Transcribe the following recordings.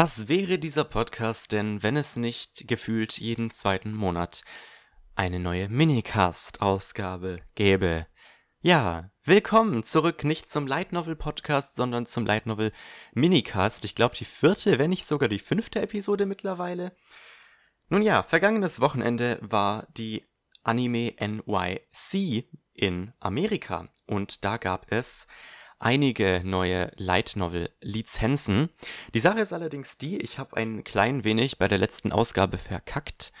Was wäre dieser Podcast denn, wenn es nicht gefühlt jeden zweiten Monat eine neue Minicast-Ausgabe gäbe? Ja, willkommen zurück, nicht zum Light Novel Podcast, sondern zum Light Novel Minicast. Ich glaube, die vierte, wenn nicht sogar die fünfte Episode mittlerweile. Nun ja, vergangenes Wochenende war die Anime NYC in Amerika und da gab es einige neue Light Novel Lizenzen. Die Sache ist allerdings die, ich habe ein klein wenig bei der letzten Ausgabe verkackt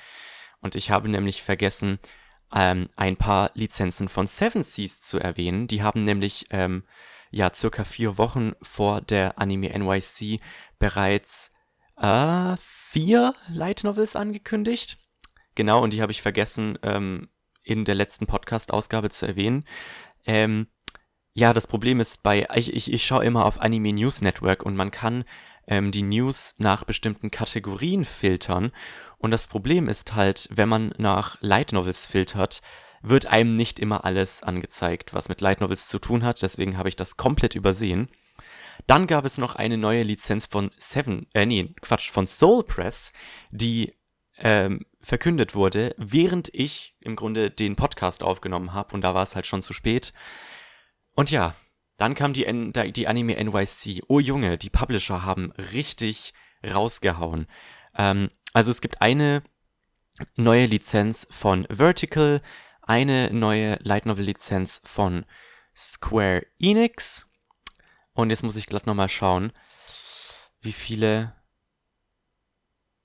und ich habe nämlich vergessen, ähm, ein paar Lizenzen von Seven Seas zu erwähnen. Die haben nämlich ähm, ja circa vier Wochen vor der Anime NYC bereits äh, vier Light Novels angekündigt. Genau, und die habe ich vergessen ähm, in der letzten Podcast-Ausgabe zu erwähnen. Ähm, ja, das Problem ist bei, ich, ich, ich schaue immer auf Anime News Network und man kann ähm, die News nach bestimmten Kategorien filtern. Und das Problem ist halt, wenn man nach Light Novels filtert, wird einem nicht immer alles angezeigt, was mit Light Novels zu tun hat. Deswegen habe ich das komplett übersehen. Dann gab es noch eine neue Lizenz von Seven, äh, nee, Quatsch, von Soul Press, die ähm, verkündet wurde, während ich im Grunde den Podcast aufgenommen habe und da war es halt schon zu spät. Und ja, dann kam die, N die Anime NYC. Oh Junge, die Publisher haben richtig rausgehauen. Ähm, also es gibt eine neue Lizenz von Vertical, eine neue Light Novel Lizenz von Square Enix. Und jetzt muss ich glatt nochmal schauen, wie viele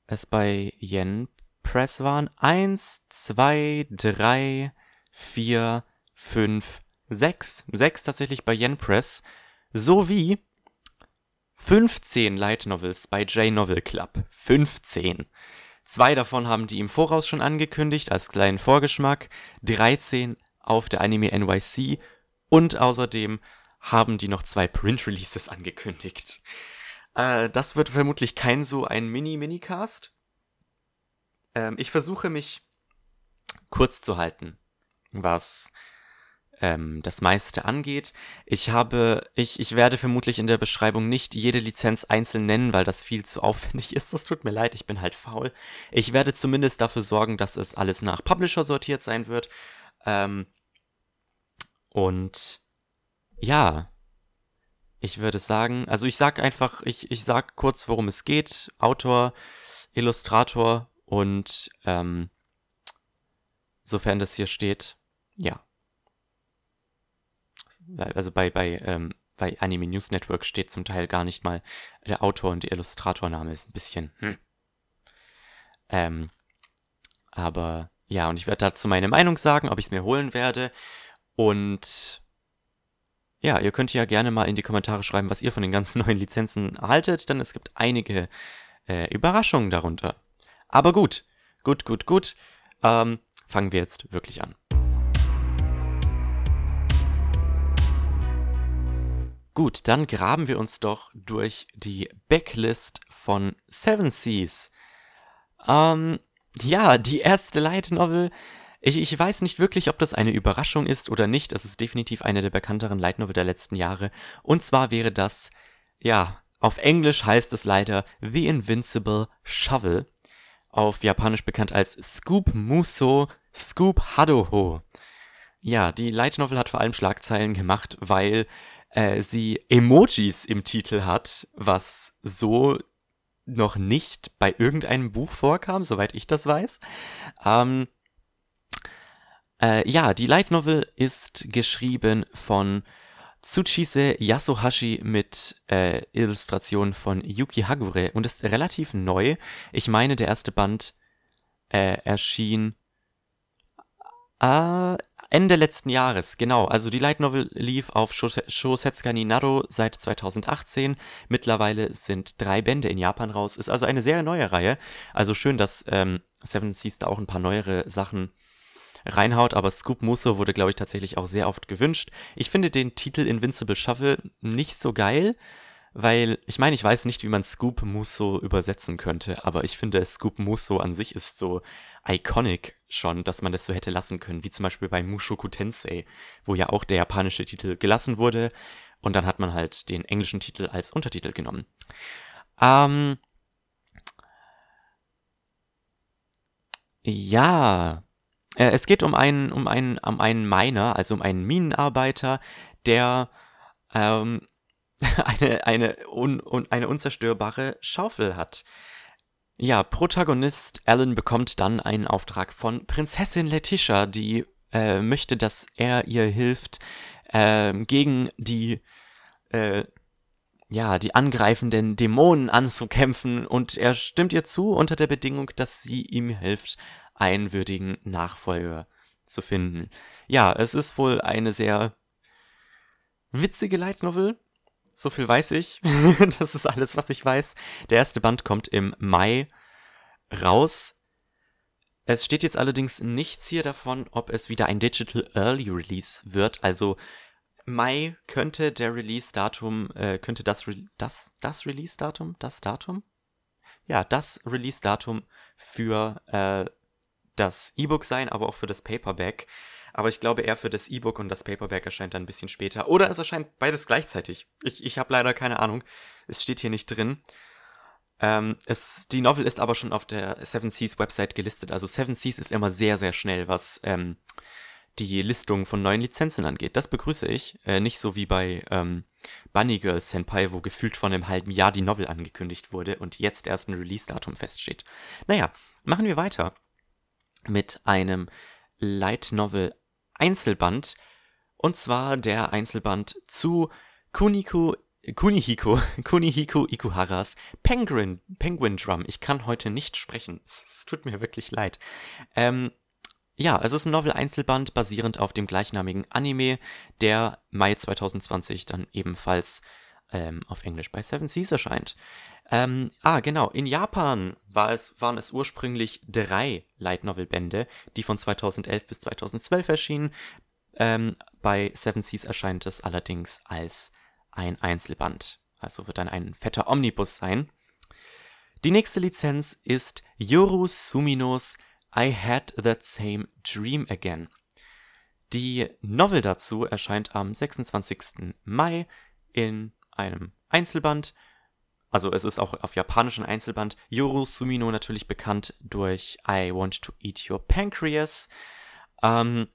es bei Yen Press waren. Eins, zwei, drei, vier, fünf, sechs, sechs tatsächlich bei Yen Press, sowie 15 Light Novels bei J Novel Club. 15. Zwei davon haben die im Voraus schon angekündigt, als kleinen Vorgeschmack. 13 auf der Anime NYC. Und außerdem haben die noch zwei Print-Releases angekündigt. Äh, das wird vermutlich kein so ein Mini-Minicast. Ähm, ich versuche mich kurz zu halten, was ähm, das meiste angeht. Ich habe, ich, ich werde vermutlich in der Beschreibung nicht jede Lizenz einzeln nennen, weil das viel zu aufwendig ist. Das tut mir leid, ich bin halt faul. Ich werde zumindest dafür sorgen, dass es alles nach Publisher sortiert sein wird. Ähm, und ja, ich würde sagen, also ich sag einfach, ich, ich sag kurz, worum es geht. Autor, Illustrator und ähm, sofern das hier steht, ja also bei, bei, ähm, bei Anime News Network steht zum Teil gar nicht mal der Autor und der Illustratorname ist ein bisschen, hm. Ähm, aber ja, und ich werde dazu meine Meinung sagen, ob ich es mir holen werde. Und ja, ihr könnt ja gerne mal in die Kommentare schreiben, was ihr von den ganzen neuen Lizenzen haltet, denn es gibt einige äh, Überraschungen darunter. Aber gut, gut, gut, gut. Ähm, fangen wir jetzt wirklich an. Gut, dann graben wir uns doch durch die Backlist von Seven Seas. Ähm, ja, die erste Light Novel. Ich, ich weiß nicht wirklich, ob das eine Überraschung ist oder nicht. Es ist definitiv eine der bekannteren Light Novel der letzten Jahre. Und zwar wäre das, ja, auf Englisch heißt es leider The Invincible Shovel. Auf Japanisch bekannt als Scoop Muso Scoop Hadoho. Ja, die Light Novel hat vor allem Schlagzeilen gemacht, weil äh, sie Emojis im Titel hat, was so noch nicht bei irgendeinem Buch vorkam, soweit ich das weiß. Ähm, äh, ja, die Light Novel ist geschrieben von Tsuchise Yasuhashi mit äh, Illustrationen von Yuki Hagure und ist relativ neu. Ich meine, der erste Band äh, erschien äh, Ende letzten Jahres, genau. Also die Light Novel lief auf Shosetsuka ni Naro seit 2018. Mittlerweile sind drei Bände in Japan raus. Ist also eine sehr neue Reihe. Also schön, dass ähm, Seven Seas da auch ein paar neuere Sachen reinhaut, aber Scoop Musso wurde, glaube ich, tatsächlich auch sehr oft gewünscht. Ich finde den Titel Invincible Shuffle nicht so geil, weil ich meine, ich weiß nicht, wie man Scoop Musso übersetzen könnte, aber ich finde, Scoop Musso an sich ist so iconic schon, dass man das so hätte lassen können, wie zum Beispiel bei Mushoku Tensei, wo ja auch der japanische Titel gelassen wurde und dann hat man halt den englischen Titel als Untertitel genommen. Ähm, ja, äh, es geht um einen, um einen, um einen Miner, also um einen Minenarbeiter, der ähm, eine, eine, un, un, eine unzerstörbare Schaufel hat. Ja, Protagonist Alan bekommt dann einen Auftrag von Prinzessin Letitia, die äh, möchte, dass er ihr hilft, äh, gegen die, äh, ja, die angreifenden Dämonen anzukämpfen und er stimmt ihr zu unter der Bedingung, dass sie ihm hilft, einen würdigen Nachfolger zu finden. Ja, es ist wohl eine sehr witzige Light Novel. So viel weiß ich. das ist alles, was ich weiß. Der erste Band kommt im Mai raus. Es steht jetzt allerdings nichts hier davon, ob es wieder ein Digital Early Release wird. Also Mai könnte der Release-Datum, äh, könnte das, Re das, das Release-Datum, das Datum? Ja, das Release-Datum für äh, das E-Book sein, aber auch für das Paperback. Aber ich glaube eher für das E-Book und das Paperback erscheint dann ein bisschen später. Oder es erscheint beides gleichzeitig. Ich, ich habe leider keine Ahnung. Es steht hier nicht drin. Ähm, es, die Novel ist aber schon auf der Seven Seas Website gelistet. Also Seven Seas ist immer sehr, sehr schnell, was ähm, die Listung von neuen Lizenzen angeht. Das begrüße ich. Äh, nicht so wie bei ähm, Bunny Girl Senpai, wo gefühlt vor einem halben Jahr die Novel angekündigt wurde und jetzt erst ein Release-Datum feststeht. Naja, machen wir weiter mit einem Light Novel Einzelband. Und zwar der Einzelband zu Kuniko, Kunihiko, Kunihiko Ikuharas Penguin, Penguin Drum. Ich kann heute nicht sprechen. Es tut mir wirklich leid. Ähm, ja, es ist ein Novel-Einzelband basierend auf dem gleichnamigen Anime, der Mai 2020 dann ebenfalls ähm, auf Englisch bei Seven Seas erscheint. Ähm, ah, genau. In Japan war es, waren es ursprünglich drei Light Novel Bände, die von 2011 bis 2012 erschienen. Ähm, bei Seven Seas erscheint es allerdings als ein Einzelband. Also wird dann ein fetter Omnibus sein. Die nächste Lizenz ist Yoru Suminos I Had That Same Dream Again. Die Novel dazu erscheint am 26. Mai in einem Einzelband also es ist auch auf japanischen Einzelband. Yoru Sumino natürlich bekannt durch I Want to Eat Your Pancreas. Ähm,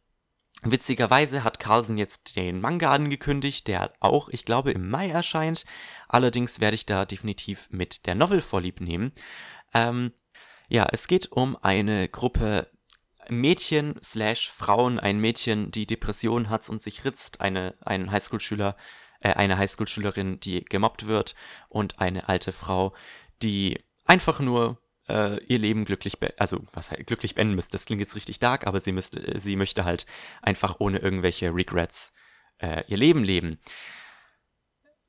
witzigerweise hat Carlsen jetzt den Manga angekündigt, der auch, ich glaube, im Mai erscheint. Allerdings werde ich da definitiv mit der Novel vorlieb nehmen. Ähm, ja, es geht um eine Gruppe Mädchen slash Frauen, ein Mädchen, die Depression hat und sich ritzt, eine, ein Highschool-Schüler äh, eine Highschool-Schülerin, die gemobbt wird und eine alte Frau, die einfach nur äh, ihr Leben glücklich, also was halt glücklich beenden müsste. Das klingt jetzt richtig dark, aber sie müsste, sie möchte halt einfach ohne irgendwelche Regrets äh, ihr Leben leben.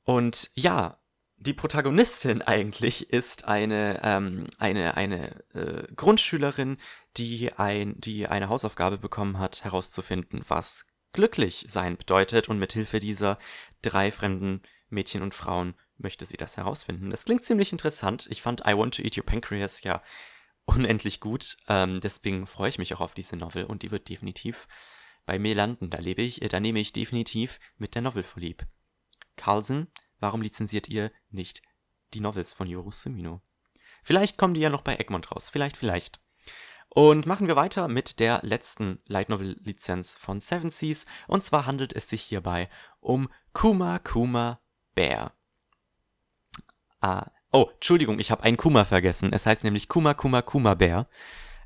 Und ja, die Protagonistin eigentlich ist eine, ähm, eine, eine äh, Grundschülerin, die, ein, die eine Hausaufgabe bekommen hat, herauszufinden, was glücklich sein bedeutet und mit Hilfe dieser drei fremden Mädchen und Frauen möchte sie das herausfinden. Das klingt ziemlich interessant. Ich fand I Want to Eat Your Pancreas ja unendlich gut. Ähm, deswegen freue ich mich auch auf diese Novel und die wird definitiv bei mir landen. Da lebe ich, äh, da nehme ich definitiv mit der Novel vorlieb. Carlsen, warum lizenziert ihr nicht die Novels von Yoru Sumino? Vielleicht kommen die ja noch bei Egmont raus. Vielleicht, vielleicht. Und machen wir weiter mit der letzten Light Novel Lizenz von Seven Seas. Und zwar handelt es sich hierbei um Kuma Kuma Bear. Ah, oh, Entschuldigung, ich habe ein Kuma vergessen. Es heißt nämlich Kuma Kuma Kuma Bear.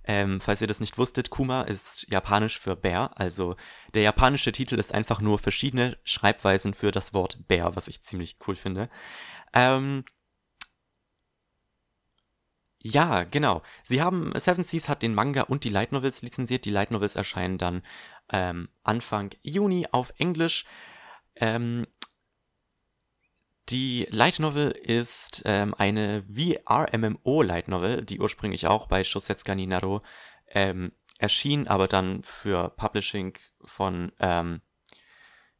Ähm, falls ihr das nicht wusstet, Kuma ist japanisch für Bär. Also der japanische Titel ist einfach nur verschiedene Schreibweisen für das Wort Bär, was ich ziemlich cool finde. Ähm, ja, genau. Sie haben, Seven Seas hat den Manga und die Light Novels lizenziert. Die Light Novels erscheinen dann ähm, Anfang Juni auf Englisch. Ähm, die Light Novel ist ähm, eine VR-MMO Light Novel, die ursprünglich auch bei Shosetsuka Ninaro ähm, erschien, aber dann für Publishing von ähm,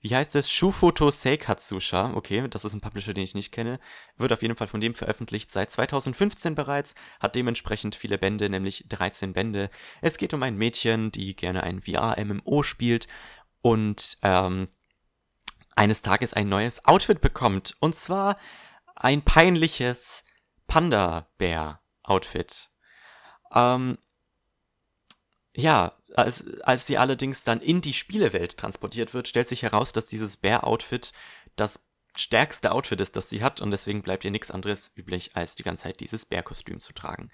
wie heißt es? Shufoto Seikatsusha. Okay, das ist ein Publisher, den ich nicht kenne. Wird auf jeden Fall von dem veröffentlicht seit 2015 bereits. Hat dementsprechend viele Bände, nämlich 13 Bände. Es geht um ein Mädchen, die gerne ein VR-MMO spielt und ähm, eines Tages ein neues Outfit bekommt. Und zwar ein peinliches Panda-Bär-Outfit. Ähm, ja, als, als sie allerdings dann in die Spielewelt transportiert wird, stellt sich heraus, dass dieses Bear-Outfit das stärkste Outfit ist, das sie hat und deswegen bleibt ihr nichts anderes üblich, als die ganze Zeit dieses Bärkostüm zu tragen.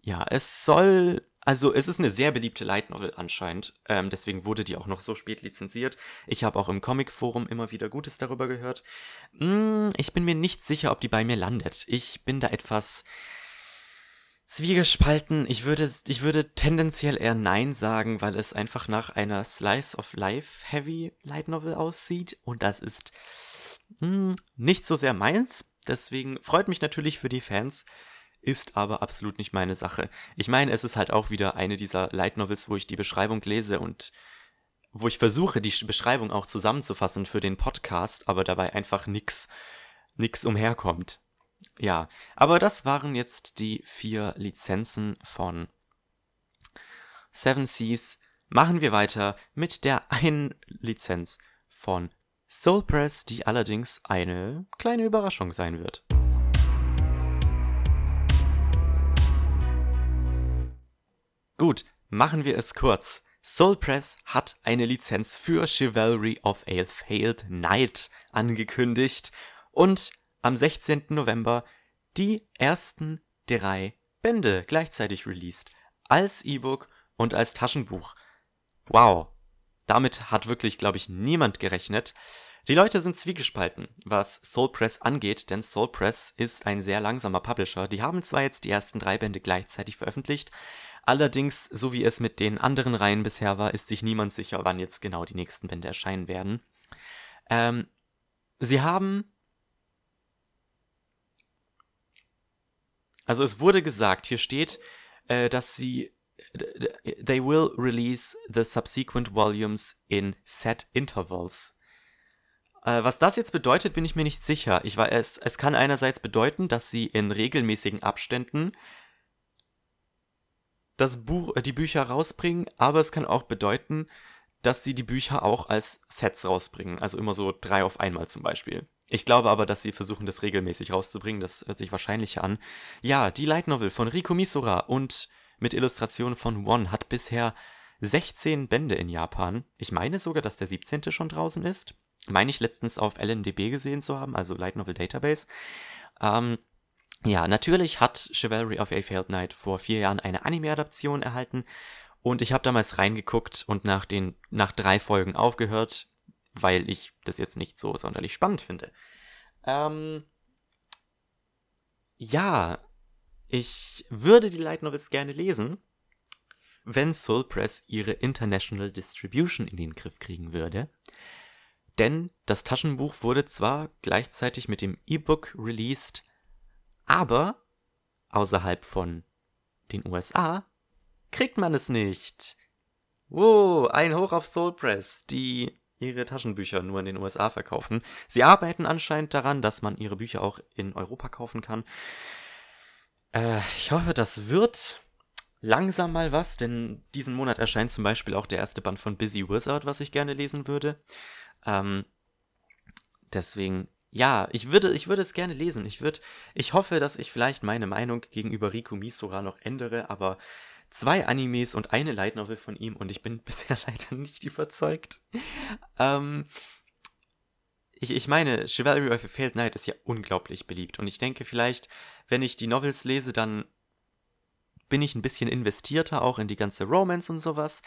Ja, es soll, also es ist eine sehr beliebte Light Novel anscheinend, ähm, deswegen wurde die auch noch so spät lizenziert. Ich habe auch im Comic-Forum immer wieder Gutes darüber gehört. Hm, ich bin mir nicht sicher, ob die bei mir landet. Ich bin da etwas zwiegespalten. Ich würde, ich würde tendenziell eher Nein sagen, weil es einfach nach einer Slice of Life Heavy Light Novel aussieht und das ist hm, nicht so sehr meins. Deswegen freut mich natürlich für die Fans, ist aber absolut nicht meine Sache. Ich meine, es ist halt auch wieder eine dieser Light Novels, wo ich die Beschreibung lese und wo ich versuche, die Beschreibung auch zusammenzufassen für den Podcast, aber dabei einfach nix, nix umherkommt. Ja, aber das waren jetzt die vier Lizenzen von Seven Seas. Machen wir weiter mit der einen Lizenz von Soul Press, die allerdings eine kleine Überraschung sein wird. Gut, machen wir es kurz. Soul Press hat eine Lizenz für Chivalry of a Failed Knight angekündigt und am 16. November die ersten drei Bände gleichzeitig released. Als E-Book und als Taschenbuch. Wow, damit hat wirklich, glaube ich, niemand gerechnet. Die Leute sind zwiegespalten, was Soul Press angeht, denn Soul Press ist ein sehr langsamer Publisher. Die haben zwar jetzt die ersten drei Bände gleichzeitig veröffentlicht, allerdings, so wie es mit den anderen Reihen bisher war, ist sich niemand sicher, wann jetzt genau die nächsten Bände erscheinen werden. Ähm, sie haben. Also es wurde gesagt, hier steht, äh, dass sie they will release the subsequent volumes in set intervals. Äh, was das jetzt bedeutet, bin ich mir nicht sicher. Ich war, es, es kann einerseits bedeuten, dass sie in regelmäßigen Abständen das Buch, äh, die Bücher rausbringen, aber es kann auch bedeuten, dass sie die Bücher auch als Sets rausbringen. Also immer so drei auf einmal zum Beispiel. Ich glaube aber, dass sie versuchen, das regelmäßig rauszubringen. Das hört sich wahrscheinlich an. Ja, die Light Novel von Riko Misura und mit Illustrationen von One hat bisher 16 Bände in Japan. Ich meine sogar, dass der 17. schon draußen ist. Meine ich letztens auf LNDB gesehen zu haben, also Light Novel Database. Ähm, ja, natürlich hat Chivalry of a Failed Knight vor vier Jahren eine Anime-Adaption erhalten und ich habe damals reingeguckt und nach, den, nach drei Folgen aufgehört, weil ich das jetzt nicht so sonderlich spannend finde. Ähm, ja, ich würde die Light Novels gerne lesen, wenn Soul Press ihre International Distribution in den Griff kriegen würde. Denn das Taschenbuch wurde zwar gleichzeitig mit dem E-Book released, aber außerhalb von den USA kriegt man es nicht. Wow, ein Hoch auf Soul Press, die ihre Taschenbücher nur in den USA verkaufen. Sie arbeiten anscheinend daran, dass man ihre Bücher auch in Europa kaufen kann. Äh, ich hoffe, das wird langsam mal was, denn diesen Monat erscheint zum Beispiel auch der erste Band von Busy Wizard, was ich gerne lesen würde. Ähm, deswegen, ja, ich würde, ich würde es gerne lesen. Ich würde, ich hoffe, dass ich vielleicht meine Meinung gegenüber Riku Misora noch ändere, aber zwei Animes und eine Light Novel von ihm und ich bin bisher leider nicht überzeugt. Ähm, ich, ich meine, Chivalry of a Failed Knight ist ja unglaublich beliebt. Und ich denke vielleicht, wenn ich die Novels lese, dann bin ich ein bisschen investierter auch in die ganze Romance und sowas.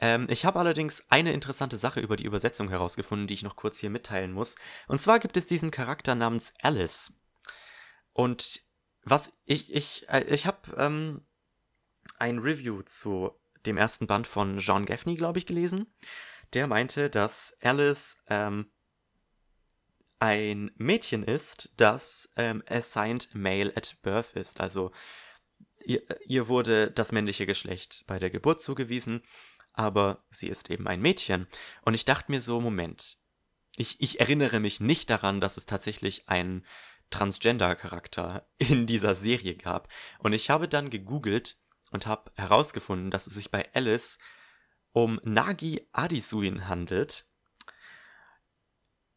Ähm, ich habe allerdings eine interessante Sache über die Übersetzung herausgefunden, die ich noch kurz hier mitteilen muss. Und zwar gibt es diesen Charakter namens Alice. Und was ich, ich, äh, ich habe ähm, ein Review zu dem ersten Band von John Gaffney, glaube ich, gelesen. Der meinte, dass Alice ähm, ein Mädchen ist, das ähm, assigned male at birth ist. Also ihr, ihr wurde das männliche Geschlecht bei der Geburt zugewiesen, aber sie ist eben ein Mädchen. Und ich dachte mir so, Moment, ich, ich erinnere mich nicht daran, dass es tatsächlich einen Transgender-Charakter in dieser Serie gab. Und ich habe dann gegoogelt und habe herausgefunden, dass es sich bei Alice um Nagi Adisuin handelt,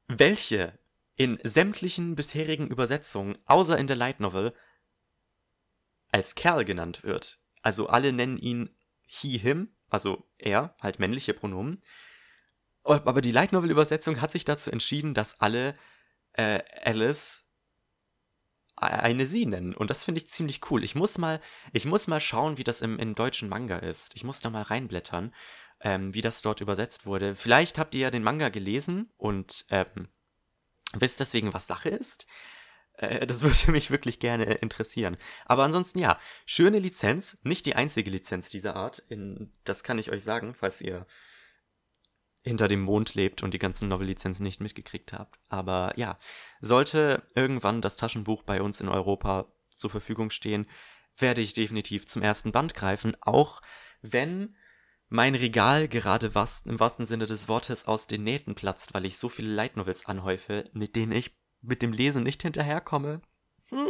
welche in sämtlichen bisherigen Übersetzungen, außer in der Light Novel, als Kerl genannt wird. Also alle nennen ihn he, him also er, halt männliche Pronomen. Aber die Light Novel Übersetzung hat sich dazu entschieden, dass alle äh, Alice eine sie nennen. Und das finde ich ziemlich cool. Ich muss mal, ich muss mal schauen, wie das im, im deutschen Manga ist. Ich muss da mal reinblättern, ähm, wie das dort übersetzt wurde. Vielleicht habt ihr ja den Manga gelesen und ähm, wisst deswegen, was Sache ist. Äh, das würde mich wirklich gerne interessieren. Aber ansonsten ja, schöne Lizenz, nicht die einzige Lizenz dieser Art. In, das kann ich euch sagen, falls ihr hinter dem Mond lebt und die ganzen Novel-Lizenzen nicht mitgekriegt habt. Aber ja, sollte irgendwann das Taschenbuch bei uns in Europa zur Verfügung stehen, werde ich definitiv zum ersten Band greifen, auch wenn mein Regal gerade was im wahrsten Sinne des Wortes aus den Nähten platzt, weil ich so viele Light Novels anhäufe, mit denen ich mit dem Lesen nicht hinterherkomme. Hm.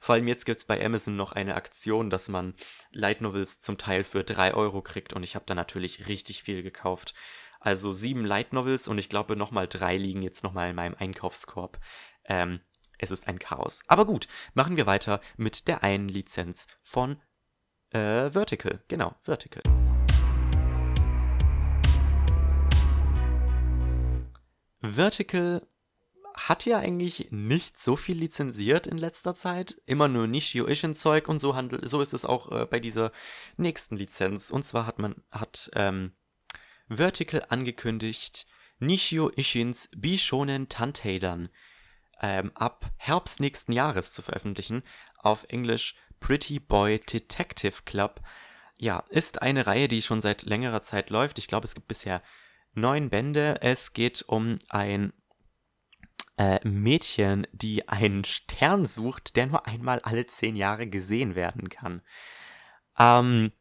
Vor allem jetzt gibt es bei Amazon noch eine Aktion, dass man Light Novels zum Teil für 3 Euro kriegt und ich habe da natürlich richtig viel gekauft. Also sieben Light Novels und ich glaube nochmal drei liegen jetzt nochmal in meinem Einkaufskorb. Ähm, es ist ein Chaos. Aber gut, machen wir weiter mit der einen Lizenz von äh, Vertical. Genau, Vertical. Vertical hat ja eigentlich nicht so viel lizenziert in letzter Zeit. Immer nur Nishio Ishin Zeug und so handelt, so ist es auch äh, bei dieser nächsten Lizenz. Und zwar hat man, hat ähm, Vertical angekündigt, Nishio Ishins Bishonen Tanteidan ähm, ab Herbst nächsten Jahres zu veröffentlichen. Auf Englisch Pretty Boy Detective Club. Ja, ist eine Reihe, die schon seit längerer Zeit läuft. Ich glaube, es gibt bisher neun Bände. Es geht um ein äh, Mädchen, die einen Stern sucht, der nur einmal alle zehn Jahre gesehen werden kann. Ähm,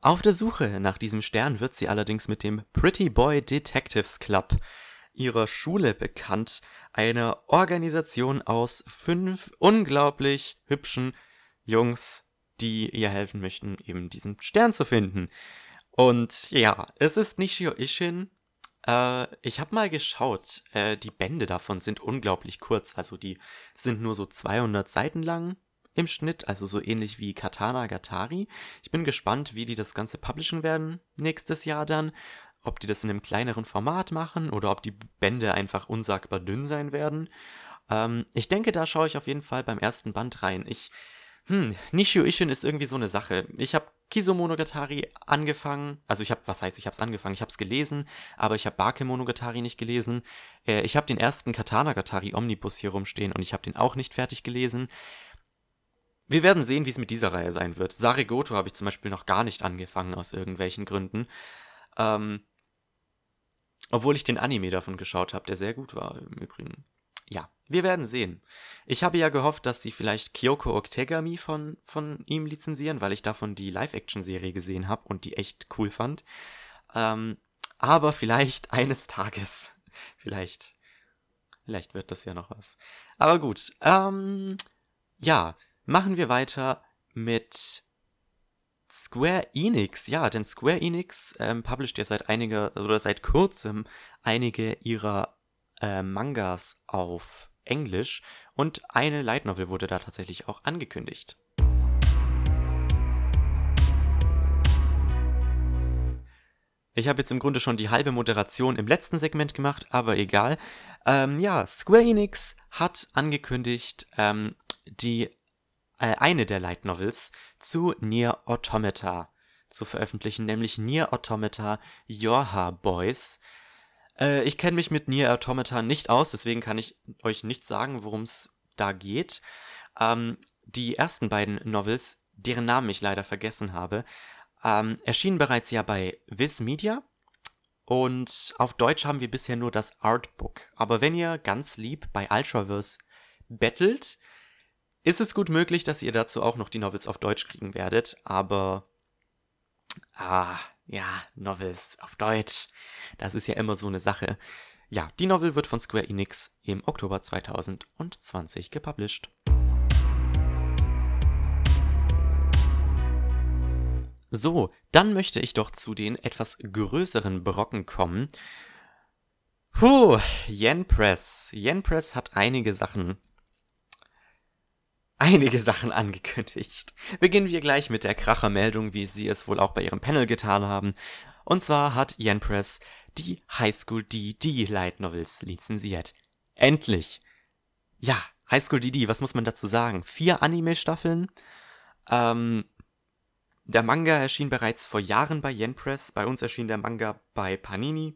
auf der Suche nach diesem Stern wird sie allerdings mit dem Pretty Boy Detectives Club ihrer Schule bekannt, einer Organisation aus fünf unglaublich hübschen Jungs, die ihr helfen möchten, eben diesen Stern zu finden. Und ja, es ist Nishio Ishin. Äh, ich habe mal geschaut, äh, die Bände davon sind unglaublich kurz, also die sind nur so 200 Seiten lang im Schnitt, also so ähnlich wie Katana Gatari. Ich bin gespannt, wie die das Ganze publishen werden nächstes Jahr dann. Ob die das in einem kleineren Format machen oder ob die Bände einfach unsagbar dünn sein werden. Ähm, ich denke, da schaue ich auf jeden Fall beim ersten Band rein. Ich, hm, Nishio Ishin ist irgendwie so eine Sache. Ich habe Kisomonogatari angefangen, also ich habe, was heißt, ich habe es angefangen, ich habe es gelesen, aber ich habe Bakemonogatari nicht gelesen. Äh, ich habe den ersten Katana-Gatari Omnibus hier rumstehen und ich habe den auch nicht fertig gelesen. Wir werden sehen, wie es mit dieser Reihe sein wird. Sarigoto habe ich zum Beispiel noch gar nicht angefangen, aus irgendwelchen Gründen. Ähm, obwohl ich den Anime davon geschaut habe, der sehr gut war im Übrigen. Ja, wir werden sehen. Ich habe ja gehofft, dass sie vielleicht Kyoko Oktegami von, von ihm lizenzieren, weil ich davon die Live-Action-Serie gesehen habe und die echt cool fand. Ähm, aber vielleicht eines Tages. Vielleicht. Vielleicht wird das ja noch was. Aber gut. Ähm, ja, Machen wir weiter mit Square Enix. Ja, denn Square Enix ähm, publisht ja seit einiger oder seit kurzem einige ihrer äh, Mangas auf Englisch und eine Light Novel wurde da tatsächlich auch angekündigt. Ich habe jetzt im Grunde schon die halbe Moderation im letzten Segment gemacht, aber egal. Ähm, ja, Square Enix hat angekündigt, ähm, die äh, eine der Light Novels zu Nier Automata zu veröffentlichen, nämlich Nier Automata Yorha Boys. Äh, ich kenne mich mit Nier Automata nicht aus, deswegen kann ich euch nicht sagen, worum es da geht. Ähm, die ersten beiden Novels, deren Namen ich leider vergessen habe, ähm, erschienen bereits ja bei Viz Media. Und auf Deutsch haben wir bisher nur das Artbook. Aber wenn ihr ganz lieb bei Ultraverse bettelt, ist es gut möglich, dass ihr dazu auch noch die Novels auf Deutsch kriegen werdet, aber ah, ja, Novels auf Deutsch, das ist ja immer so eine Sache. Ja, die Novel wird von Square Enix im Oktober 2020 gepublished. So, dann möchte ich doch zu den etwas größeren Brocken kommen. Puh, Yen Press. Yen Press hat einige Sachen einige Sachen angekündigt. Beginnen wir gleich mit der Krachermeldung, wie sie es wohl auch bei ihrem Panel getan haben. Und zwar hat Yen Press die High School DD Light Novels lizenziert. Endlich! Ja, High School DD, was muss man dazu sagen? Vier Anime-Staffeln. Ähm, der Manga erschien bereits vor Jahren bei Yen Press. Bei uns erschien der Manga bei Panini.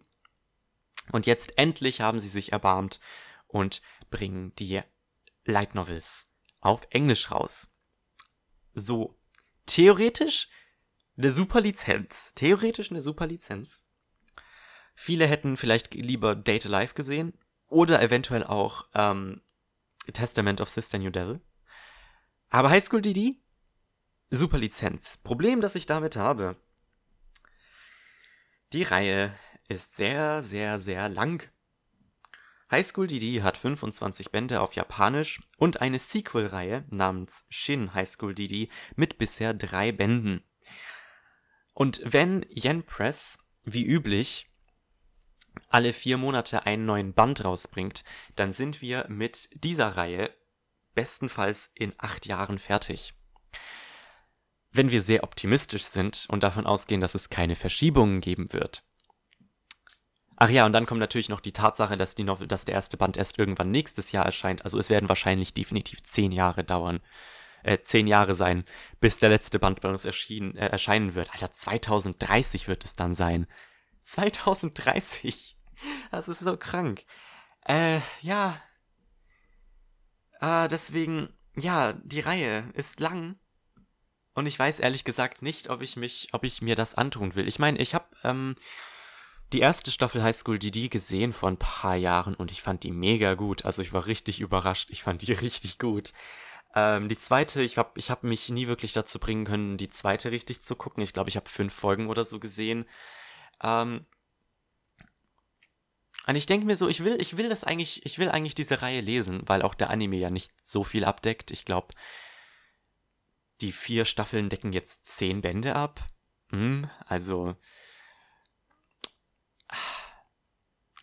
Und jetzt endlich haben sie sich erbarmt und bringen die Light Novels auf Englisch raus. So, theoretisch eine super Lizenz. Theoretisch eine super Lizenz. Viele hätten vielleicht lieber Data Life gesehen oder eventuell auch ähm, Testament of Sister New Devil. Aber High School DD? Super Lizenz. Problem, das ich damit habe. Die Reihe ist sehr, sehr, sehr lang. High School DD hat 25 Bände auf Japanisch und eine Sequel-Reihe namens Shin High School DD mit bisher drei Bänden. Und wenn Yen Press, wie üblich, alle vier Monate einen neuen Band rausbringt, dann sind wir mit dieser Reihe bestenfalls in acht Jahren fertig. Wenn wir sehr optimistisch sind und davon ausgehen, dass es keine Verschiebungen geben wird. Ach ja, und dann kommt natürlich noch die Tatsache, dass, die Novel, dass der erste Band erst irgendwann nächstes Jahr erscheint. Also es werden wahrscheinlich definitiv zehn Jahre dauern, äh, zehn Jahre sein, bis der letzte Band bei uns erschien, äh, erscheinen wird. Alter, 2030 wird es dann sein. 2030. Das ist so krank. Äh, ja. Äh, deswegen, ja, die Reihe ist lang. Und ich weiß ehrlich gesagt nicht, ob ich mich, ob ich mir das antun will. Ich meine, ich habe ähm, die erste Staffel High School DD gesehen vor ein paar Jahren und ich fand die mega gut. Also ich war richtig überrascht. Ich fand die richtig gut. Ähm, die zweite, ich habe ich hab mich nie wirklich dazu bringen können, die zweite richtig zu gucken. Ich glaube, ich habe fünf Folgen oder so gesehen. Ähm, und ich denke mir so, ich will, ich will das eigentlich, ich will eigentlich diese Reihe lesen, weil auch der Anime ja nicht so viel abdeckt. Ich glaube, die vier Staffeln decken jetzt zehn Bände ab. Hm, also.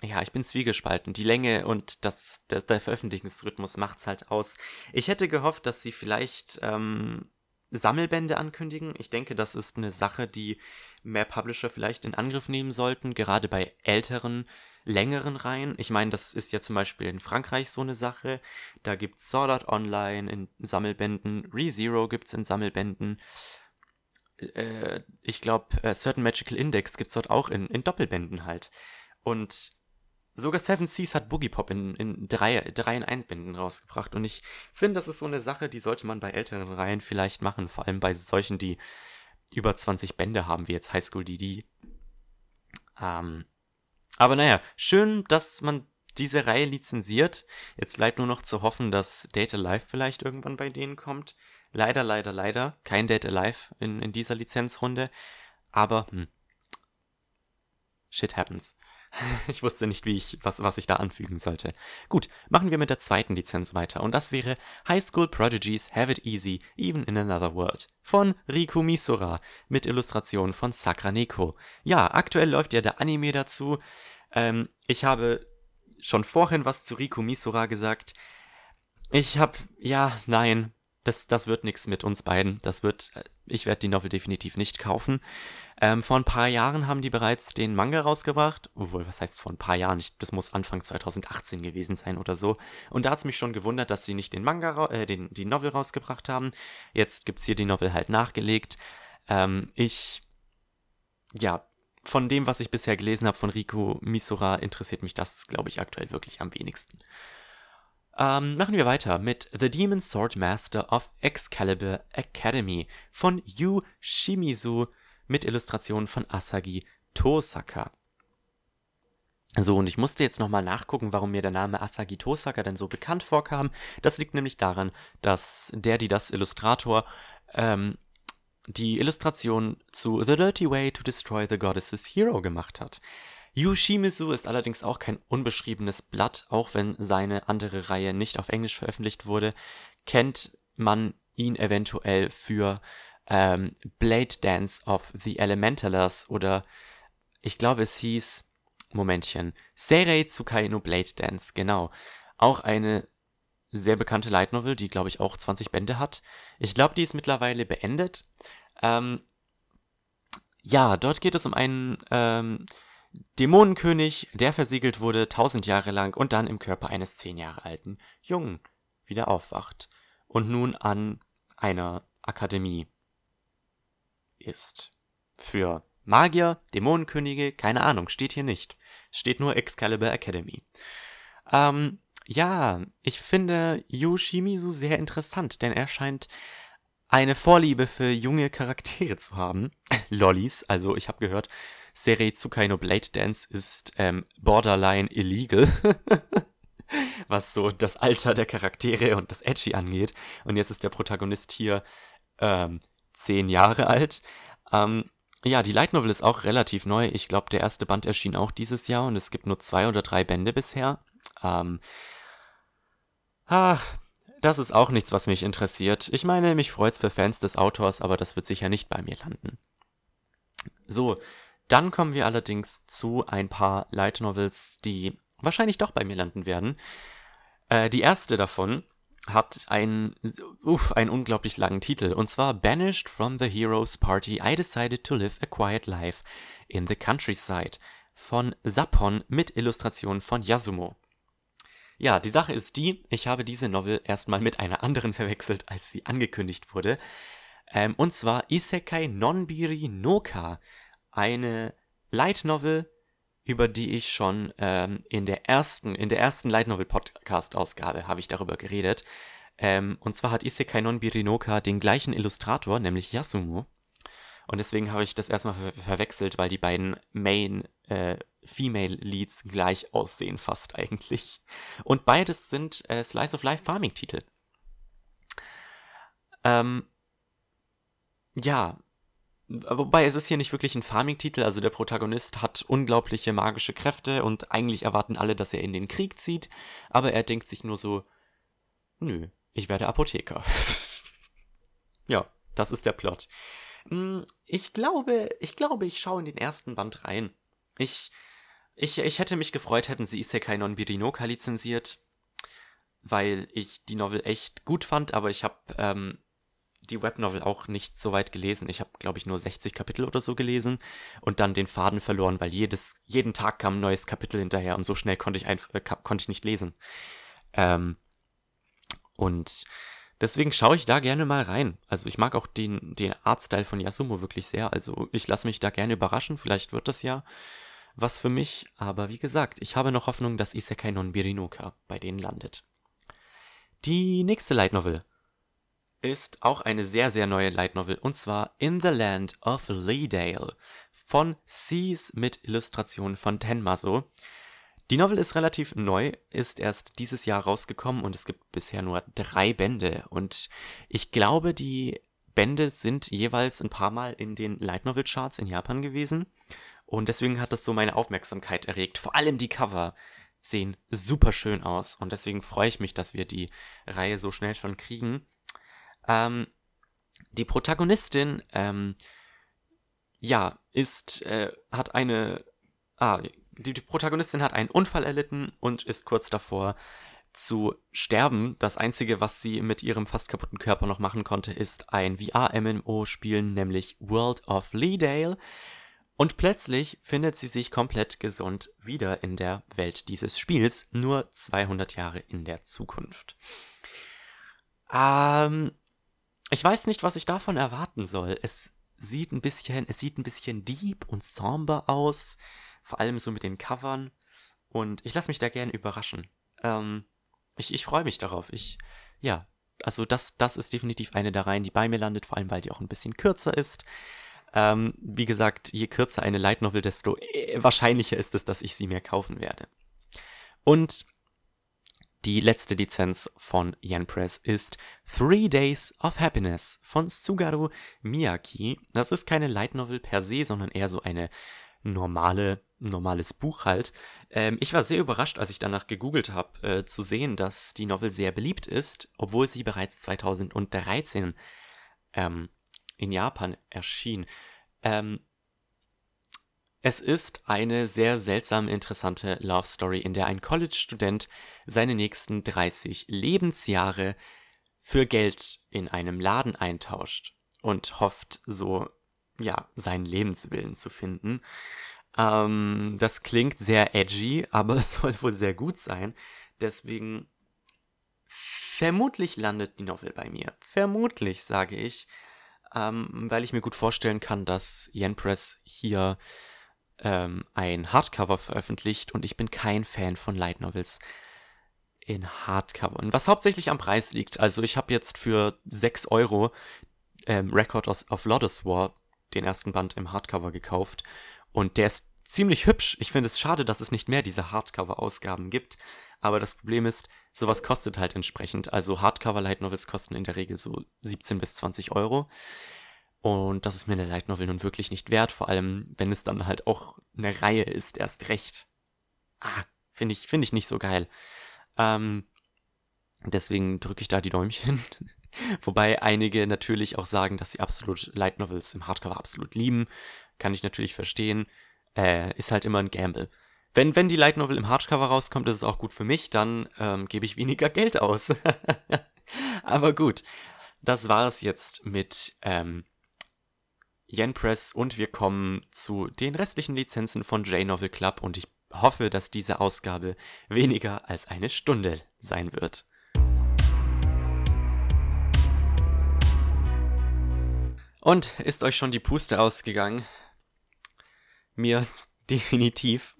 Ja, ich bin zwiegespalten. Die Länge und das, der, der Veröffentlichungsrhythmus macht's halt aus. Ich hätte gehofft, dass sie vielleicht ähm, Sammelbände ankündigen. Ich denke, das ist eine Sache, die mehr Publisher vielleicht in Angriff nehmen sollten, gerade bei älteren, längeren Reihen. Ich meine, das ist ja zum Beispiel in Frankreich so eine Sache. Da gibt's Sword Art Online in Sammelbänden, ReZero gibt's in Sammelbänden. Äh, ich glaube, äh, Certain Magical Index gibt's dort auch in, in Doppelbänden halt. Und Sogar Seven Seas hat Boogie Pop in, in drei, drei in 1 Bänden rausgebracht. Und ich finde, das ist so eine Sache, die sollte man bei älteren Reihen vielleicht machen. Vor allem bei solchen, die über 20 Bände haben, wie jetzt High School DD. Ähm, aber naja, schön, dass man diese Reihe lizenziert. Jetzt bleibt nur noch zu hoffen, dass Data Life vielleicht irgendwann bei denen kommt. Leider, leider, leider. Kein Data Life in, in dieser Lizenzrunde. Aber, hm. Shit happens. Ich wusste nicht, wie ich, was, was ich da anfügen sollte. Gut, machen wir mit der zweiten Lizenz weiter. Und das wäre High School Prodigies Have It Easy, Even in Another World. Von Riku Misura. Mit Illustrationen von Sakra Neko. Ja, aktuell läuft ja der Anime dazu. Ähm, ich habe schon vorhin was zu Riku Misura gesagt. Ich hab, ja, nein, das, das wird nichts mit uns beiden. Das wird, äh, ich werde die Novel definitiv nicht kaufen. Ähm, vor ein paar Jahren haben die bereits den Manga rausgebracht. Obwohl, was heißt vor ein paar Jahren? Das muss Anfang 2018 gewesen sein oder so. Und da hat es mich schon gewundert, dass sie nicht den Manga, äh, den, die Novel rausgebracht haben. Jetzt gibt es hier die Novel halt nachgelegt. Ähm, ich, ja, von dem, was ich bisher gelesen habe von Rico Misura, interessiert mich das, glaube ich, aktuell wirklich am wenigsten. Ähm, machen wir weiter mit The Demon Sword Master of Excalibur Academy von Yu Shimizu mit Illustrationen von Asagi Tosaka. So, und ich musste jetzt nochmal nachgucken, warum mir der Name Asagi Tosaka denn so bekannt vorkam. Das liegt nämlich daran, dass der, die das Illustrator, ähm, die Illustration zu The Dirty Way to Destroy the Goddess's Hero gemacht hat. Yushimizu ist allerdings auch kein unbeschriebenes Blatt, auch wenn seine andere Reihe nicht auf Englisch veröffentlicht wurde, kennt man ihn eventuell für ähm, Blade Dance of the Elementalers oder ich glaube es hieß, Momentchen, Seirei Tsukai no Blade Dance, genau. Auch eine sehr bekannte Light Novel, die glaube ich auch 20 Bände hat. Ich glaube, die ist mittlerweile beendet. Ähm, ja, dort geht es um einen ähm, Dämonenkönig, der versiegelt wurde tausend Jahre lang und dann im Körper eines zehn Jahre alten Jungen wieder aufwacht und nun an einer Akademie ist. Für Magier, Dämonenkönige, keine Ahnung, steht hier nicht. Steht nur Excalibur Academy. Ähm, ja, ich finde Yu Shimizu sehr interessant, denn er scheint eine Vorliebe für junge Charaktere zu haben. Lollis, also ich habe gehört, Serie Tsukai no Blade Dance ist ähm, borderline illegal. was so das Alter der Charaktere und das Edgy angeht. Und jetzt ist der Protagonist hier ähm, zehn Jahre alt. Ähm, ja, die Light Novel ist auch relativ neu. Ich glaube, der erste Band erschien auch dieses Jahr und es gibt nur zwei oder drei Bände bisher. Ähm, ach, das ist auch nichts, was mich interessiert. Ich meine, mich freut's für Fans des Autors, aber das wird sicher nicht bei mir landen. So, dann kommen wir allerdings zu ein paar Light Novels, die wahrscheinlich doch bei mir landen werden. Äh, die erste davon hat einen, uff, einen unglaublich langen Titel, und zwar Banished from the Heroes Party, I Decided to Live a Quiet Life in the Countryside von Sapon mit Illustrationen von Yasumo. Ja, die Sache ist die, ich habe diese Novel erstmal mit einer anderen verwechselt, als sie angekündigt wurde. Ähm, und zwar Isekai Nonbiri Noka, eine Light Novel, über die ich schon ähm, in der ersten, in der ersten Light Novel Podcast Ausgabe habe ich darüber geredet. Ähm, und zwar hat Isekai Nonbiri Noka den gleichen Illustrator, nämlich Yasumo. Und deswegen habe ich das erstmal ver verwechselt, weil die beiden Main äh, Female Leads gleich aussehen, fast eigentlich. Und beides sind äh, Slice of Life Farming Titel. Ähm, ja, wobei es ist hier nicht wirklich ein Farming-Titel, also der Protagonist hat unglaubliche magische Kräfte und eigentlich erwarten alle, dass er in den Krieg zieht, aber er denkt sich nur so, nö, ich werde Apotheker. ja, das ist der Plot. Hm, ich glaube, ich glaube, ich schaue in den ersten Band rein. Ich ich, ich hätte mich gefreut, hätten sie Isekai non Birinoka lizenziert, weil ich die Novel echt gut fand, aber ich habe ähm, die Webnovel auch nicht so weit gelesen. Ich habe, glaube ich, nur 60 Kapitel oder so gelesen und dann den Faden verloren, weil jedes, jeden Tag kam ein neues Kapitel hinterher und so schnell konnte ich, einfach, äh, konnte ich nicht lesen. Ähm, und deswegen schaue ich da gerne mal rein. Also ich mag auch den, den Artstyle von Yasumo wirklich sehr. Also ich lasse mich da gerne überraschen. Vielleicht wird das ja was für mich, aber wie gesagt, ich habe noch Hoffnung, dass Isekai non Birinoka bei denen landet. Die nächste Light Novel ist auch eine sehr, sehr neue Light Novel und zwar In the Land of Leedale von Seas mit Illustrationen von Tenmaso. Die Novel ist relativ neu, ist erst dieses Jahr rausgekommen und es gibt bisher nur drei Bände und ich glaube, die Bände sind jeweils ein paar Mal in den Light Novel Charts in Japan gewesen und deswegen hat das so meine Aufmerksamkeit erregt. Vor allem die Cover sehen super schön aus. Und deswegen freue ich mich, dass wir die Reihe so schnell schon kriegen. Ähm, die Protagonistin, ähm, ja, ist, äh, hat eine, ah, die, die Protagonistin hat einen Unfall erlitten und ist kurz davor zu sterben. Das Einzige, was sie mit ihrem fast kaputten Körper noch machen konnte, ist ein VR-MMO spielen, nämlich World of Leedale. Und plötzlich findet sie sich komplett gesund wieder in der Welt dieses Spiels, nur 200 Jahre in der Zukunft. Ähm, ich weiß nicht, was ich davon erwarten soll. Es sieht ein bisschen, es sieht ein bisschen deep und somber aus, vor allem so mit den Covern. Und ich lasse mich da gerne überraschen. Ähm, ich, ich freue mich darauf. Ich, ja, also das, das ist definitiv eine der Reihen, die bei mir landet, vor allem weil die auch ein bisschen kürzer ist. Ähm, wie gesagt, je kürzer eine Light Novel, desto äh, wahrscheinlicher ist es, dass ich sie mir kaufen werde. Und die letzte Lizenz von Yen Press ist Three Days of Happiness von Sugaru Miyaki. Das ist keine Light Novel per se, sondern eher so eine normale, normales Buch halt. Ähm, ich war sehr überrascht, als ich danach gegoogelt habe, äh, zu sehen, dass die Novel sehr beliebt ist, obwohl sie bereits 2013 ähm, in Japan erschien. Ähm, Es ist eine sehr seltsam interessante Love Story, in der ein College-Student seine nächsten 30 Lebensjahre für Geld in einem Laden eintauscht und hofft so, ja, seinen Lebenswillen zu finden. Ähm, das klingt sehr edgy, aber es soll wohl sehr gut sein. Deswegen vermutlich landet die Novel bei mir. Vermutlich, sage ich, ähm, weil ich mir gut vorstellen kann, dass Yen Press hier ähm, ein Hardcover veröffentlicht und ich bin kein Fan von Light Novels in Hardcover. Und was hauptsächlich am Preis liegt. Also ich habe jetzt für 6 Euro ähm, Record of Lotus War, den ersten Band im Hardcover gekauft. Und der ist ziemlich hübsch. Ich finde es schade, dass es nicht mehr diese Hardcover-Ausgaben gibt. Aber das Problem ist, sowas kostet halt entsprechend. Also Hardcover Light Novels kosten in der Regel so 17 bis 20 Euro. Und das ist mir eine Light Novel nun wirklich nicht wert, vor allem wenn es dann halt auch eine Reihe ist, erst recht. Ah, finde ich, finde ich nicht so geil. Ähm, deswegen drücke ich da die Däumchen. Wobei einige natürlich auch sagen, dass sie absolut Light Novels im Hardcover absolut lieben. Kann ich natürlich verstehen. Äh, ist halt immer ein Gamble. Wenn, wenn die Light Novel im Hardcover rauskommt, ist es auch gut für mich, dann ähm, gebe ich weniger Geld aus. Aber gut, das war es jetzt mit ähm, Yen Press und wir kommen zu den restlichen Lizenzen von J-Novel Club und ich hoffe, dass diese Ausgabe weniger als eine Stunde sein wird. Und ist euch schon die Puste ausgegangen? Mir definitiv.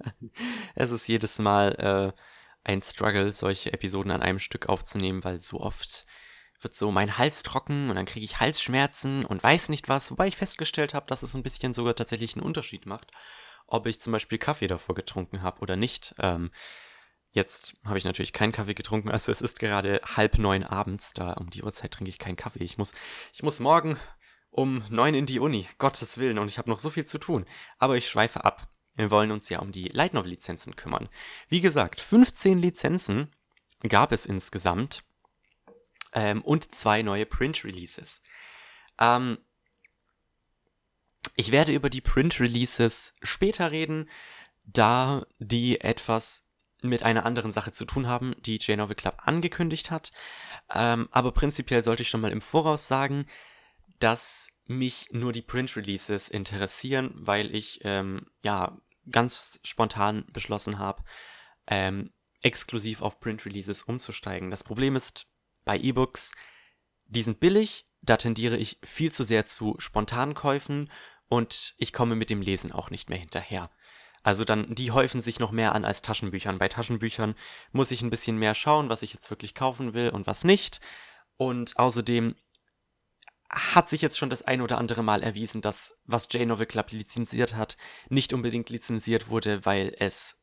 es ist jedes Mal äh, ein Struggle, solche Episoden an einem Stück aufzunehmen, weil so oft wird so mein Hals trocken und dann kriege ich Halsschmerzen und weiß nicht was, wobei ich festgestellt habe, dass es ein bisschen sogar tatsächlich einen Unterschied macht, ob ich zum Beispiel Kaffee davor getrunken habe oder nicht. Ähm, jetzt habe ich natürlich keinen Kaffee getrunken, also es ist gerade halb neun abends, da um die Uhrzeit trinke ich keinen Kaffee. Ich muss, ich muss morgen um neun in die Uni, Gottes Willen, und ich habe noch so viel zu tun. Aber ich schweife ab. Wir wollen uns ja um die Light Novel Lizenzen kümmern. Wie gesagt, 15 Lizenzen gab es insgesamt ähm, und zwei neue Print Releases. Ähm, ich werde über die Print Releases später reden, da die etwas mit einer anderen Sache zu tun haben, die J-Novel Club angekündigt hat. Ähm, aber prinzipiell sollte ich schon mal im Voraus sagen, dass mich nur die Print Releases interessieren, weil ich ähm, ja ganz spontan beschlossen habe, ähm, exklusiv auf Print Releases umzusteigen. Das Problem ist bei E-Books, die sind billig, da tendiere ich viel zu sehr zu spontanen Käufen und ich komme mit dem Lesen auch nicht mehr hinterher. Also dann, die häufen sich noch mehr an als Taschenbüchern. Bei Taschenbüchern muss ich ein bisschen mehr schauen, was ich jetzt wirklich kaufen will und was nicht. Und außerdem hat sich jetzt schon das ein oder andere Mal erwiesen, dass was J-Novel Club lizenziert hat, nicht unbedingt lizenziert wurde, weil es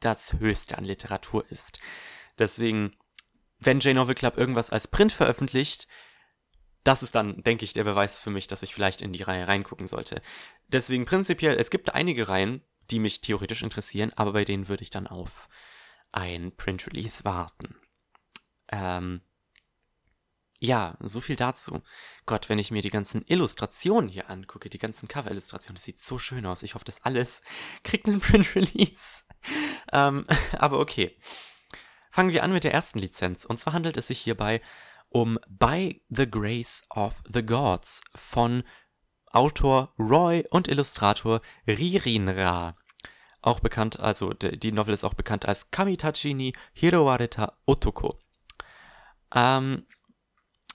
das Höchste an Literatur ist. Deswegen, wenn J-Novel Club irgendwas als Print veröffentlicht, das ist dann, denke ich, der Beweis für mich, dass ich vielleicht in die Reihe reingucken sollte. Deswegen prinzipiell, es gibt einige Reihen, die mich theoretisch interessieren, aber bei denen würde ich dann auf ein Print-Release warten. Ähm, ja, so viel dazu. Gott, wenn ich mir die ganzen Illustrationen hier angucke, die ganzen Cover-Illustrationen, das sieht so schön aus. Ich hoffe, das alles kriegt einen Print-Release. ähm, aber okay. Fangen wir an mit der ersten Lizenz. Und zwar handelt es sich hierbei um By the Grace of the Gods von Autor Roy und Illustrator Ririnra. Auch bekannt, also die Novel ist auch bekannt als Kamitachi ni Hirowareta Otoko. Ähm,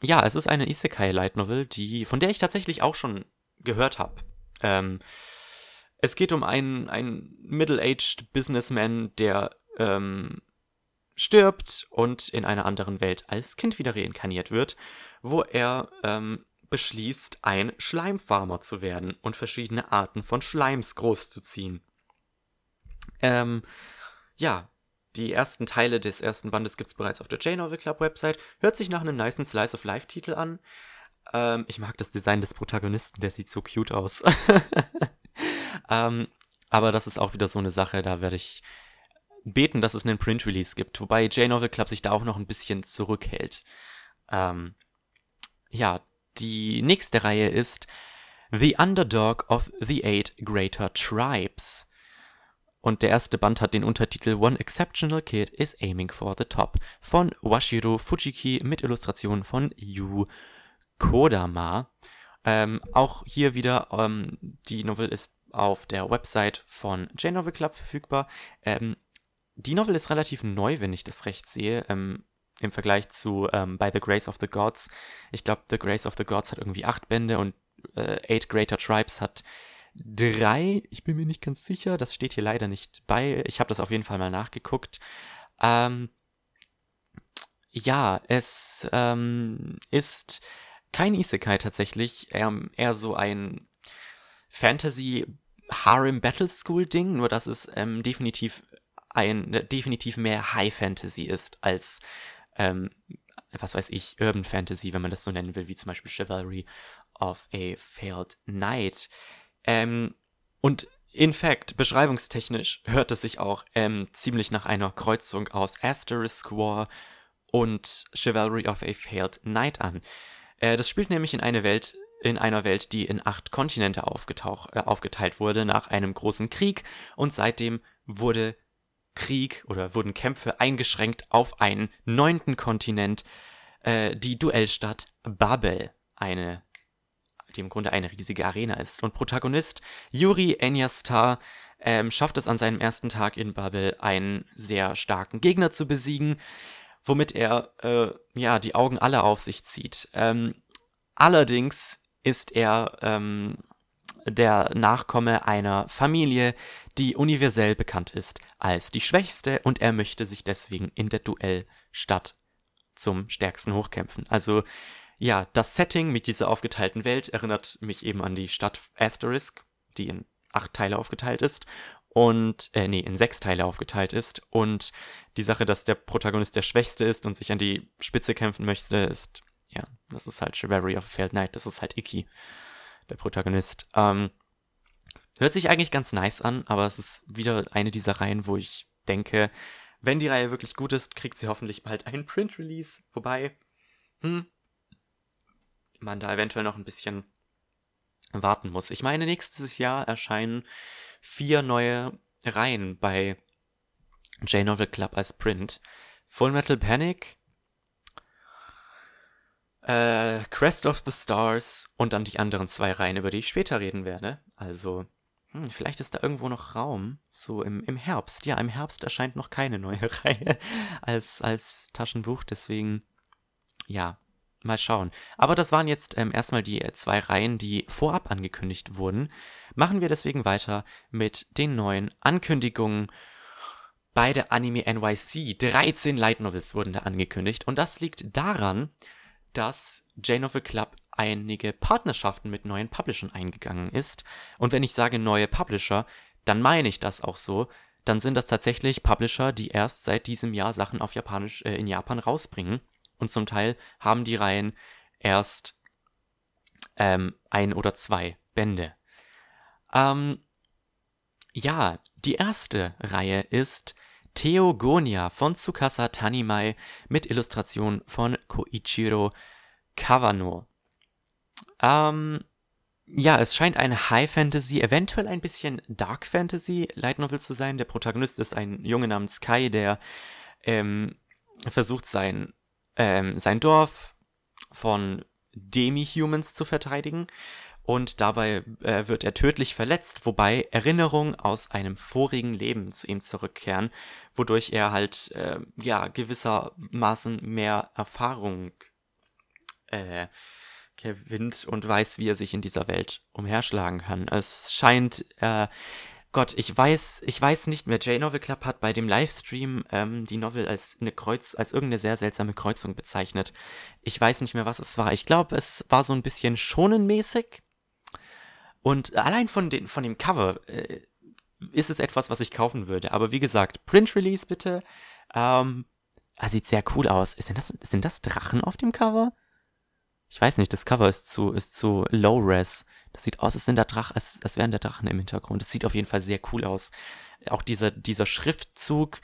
ja, es ist eine Isekai Light Novel, die, von der ich tatsächlich auch schon gehört habe. Ähm, es geht um einen, einen middle-aged Businessman, der ähm, stirbt und in einer anderen Welt als Kind wieder reinkarniert wird, wo er ähm, beschließt, ein Schleimfarmer zu werden und verschiedene Arten von Schleims großzuziehen. Ähm, ja, die ersten Teile des ersten Bandes gibt es bereits auf der J-Novel Club Website. Hört sich nach einem niceen Slice of Life Titel an. Ähm, ich mag das Design des Protagonisten, der sieht so cute aus. ähm, aber das ist auch wieder so eine Sache, da werde ich beten, dass es einen Print-Release gibt. Wobei J-Novel Club sich da auch noch ein bisschen zurückhält. Ähm, ja, die nächste Reihe ist The Underdog of the Eight Greater Tribes. Und der erste Band hat den Untertitel One Exceptional Kid is Aiming for the Top von Washiro Fujiki mit Illustrationen von Yu Kodama. Ähm, auch hier wieder, ähm, die Novel ist auf der Website von J-Novel Club verfügbar. Ähm, die Novel ist relativ neu, wenn ich das recht sehe, ähm, im Vergleich zu ähm, By the Grace of the Gods. Ich glaube, The Grace of the Gods hat irgendwie acht Bände und äh, Eight Greater Tribes hat drei. Ich bin mir nicht ganz sicher, das steht hier leider nicht bei. Ich habe das auf jeden Fall mal nachgeguckt. Ähm, ja, es ähm, ist kein Isekai tatsächlich, eher, eher so ein Fantasy Harem Battle School Ding, nur dass es ähm, definitiv ein definitiv mehr High Fantasy ist als ähm, was weiß ich Urban Fantasy, wenn man das so nennen will, wie zum Beispiel Chivalry of a Failed Knight. Ähm, und in fact, beschreibungstechnisch hört es sich auch ähm, ziemlich nach einer Kreuzung aus Asterisk War und Chivalry of a Failed Knight an. Äh, das spielt nämlich in eine Welt, in einer Welt, die in acht Kontinente äh, aufgeteilt wurde nach einem großen Krieg und seitdem wurde Krieg oder wurden Kämpfe eingeschränkt auf einen neunten Kontinent, äh, die Duellstadt Babel, eine die im Grunde eine riesige Arena ist. Und Protagonist Yuri Enyastar ähm, schafft es an seinem ersten Tag in Babel, einen sehr starken Gegner zu besiegen, womit er äh, ja die Augen aller auf sich zieht. Ähm, allerdings ist er ähm, der Nachkomme einer Familie, die universell bekannt ist als die schwächste und er möchte sich deswegen in der Duellstadt zum stärksten hochkämpfen. Also ja, das Setting mit dieser aufgeteilten Welt erinnert mich eben an die Stadt Asterisk, die in acht Teile aufgeteilt ist und äh, nee, in sechs Teile aufgeteilt ist und die Sache, dass der Protagonist der Schwächste ist und sich an die Spitze kämpfen möchte, ist ja, das ist halt Chivalry of Failed Knight, das ist halt Icky, der Protagonist. Ähm, hört sich eigentlich ganz nice an, aber es ist wieder eine dieser Reihen, wo ich denke, wenn die Reihe wirklich gut ist, kriegt sie hoffentlich bald einen Print-Release. Wobei, hm, man da eventuell noch ein bisschen warten muss. Ich meine, nächstes Jahr erscheinen vier neue Reihen bei J-Novel Club als Print. Full Metal Panic, äh, Crest of the Stars und dann die anderen zwei Reihen, über die ich später reden werde. Also, hm, vielleicht ist da irgendwo noch Raum, so im, im Herbst. Ja, im Herbst erscheint noch keine neue Reihe als, als Taschenbuch, deswegen, ja, mal schauen. Aber das waren jetzt ähm, erstmal die äh, zwei Reihen, die vorab angekündigt wurden. Machen wir deswegen weiter mit den neuen Ankündigungen. Bei der Anime NYC 13 Light Novels wurden da angekündigt und das liegt daran, dass J-Novel Club einige Partnerschaften mit neuen Publishern eingegangen ist. Und wenn ich sage neue Publisher, dann meine ich das auch so. Dann sind das tatsächlich Publisher, die erst seit diesem Jahr Sachen auf Japanisch äh, in Japan rausbringen. Und zum Teil haben die Reihen erst ähm, ein oder zwei Bände. Ähm, ja, die erste Reihe ist Theogonia von Tsukasa Tanimai mit Illustration von Koichiro Kawano. Ähm, ja, es scheint eine High Fantasy, eventuell ein bisschen Dark Fantasy Light Novel zu sein. Der Protagonist ist ein Junge namens Kai, der ähm, versucht sein, ähm, sein Dorf von Demi-Humans zu verteidigen und dabei äh, wird er tödlich verletzt, wobei Erinnerungen aus einem vorigen Leben zu ihm zurückkehren, wodurch er halt äh, ja gewissermaßen mehr Erfahrung äh, gewinnt und weiß, wie er sich in dieser Welt umherschlagen kann. Es scheint äh, Gott, ich weiß, ich weiß nicht mehr. J-Novel Club hat bei dem Livestream ähm, die Novel als eine Kreuz, als irgendeine sehr seltsame Kreuzung bezeichnet. Ich weiß nicht mehr, was es war. Ich glaube, es war so ein bisschen schonenmäßig. Und allein von, den, von dem Cover äh, ist es etwas, was ich kaufen würde. Aber wie gesagt, Print Release bitte. Ähm, ah, sieht sehr cool aus. Ist denn das, sind das Drachen auf dem Cover? Ich weiß nicht, das Cover ist zu, ist zu low res. Das sieht aus, als, sind da Drach, als, als wären da Drachen im Hintergrund. Das sieht auf jeden Fall sehr cool aus. Auch dieser, dieser Schriftzug,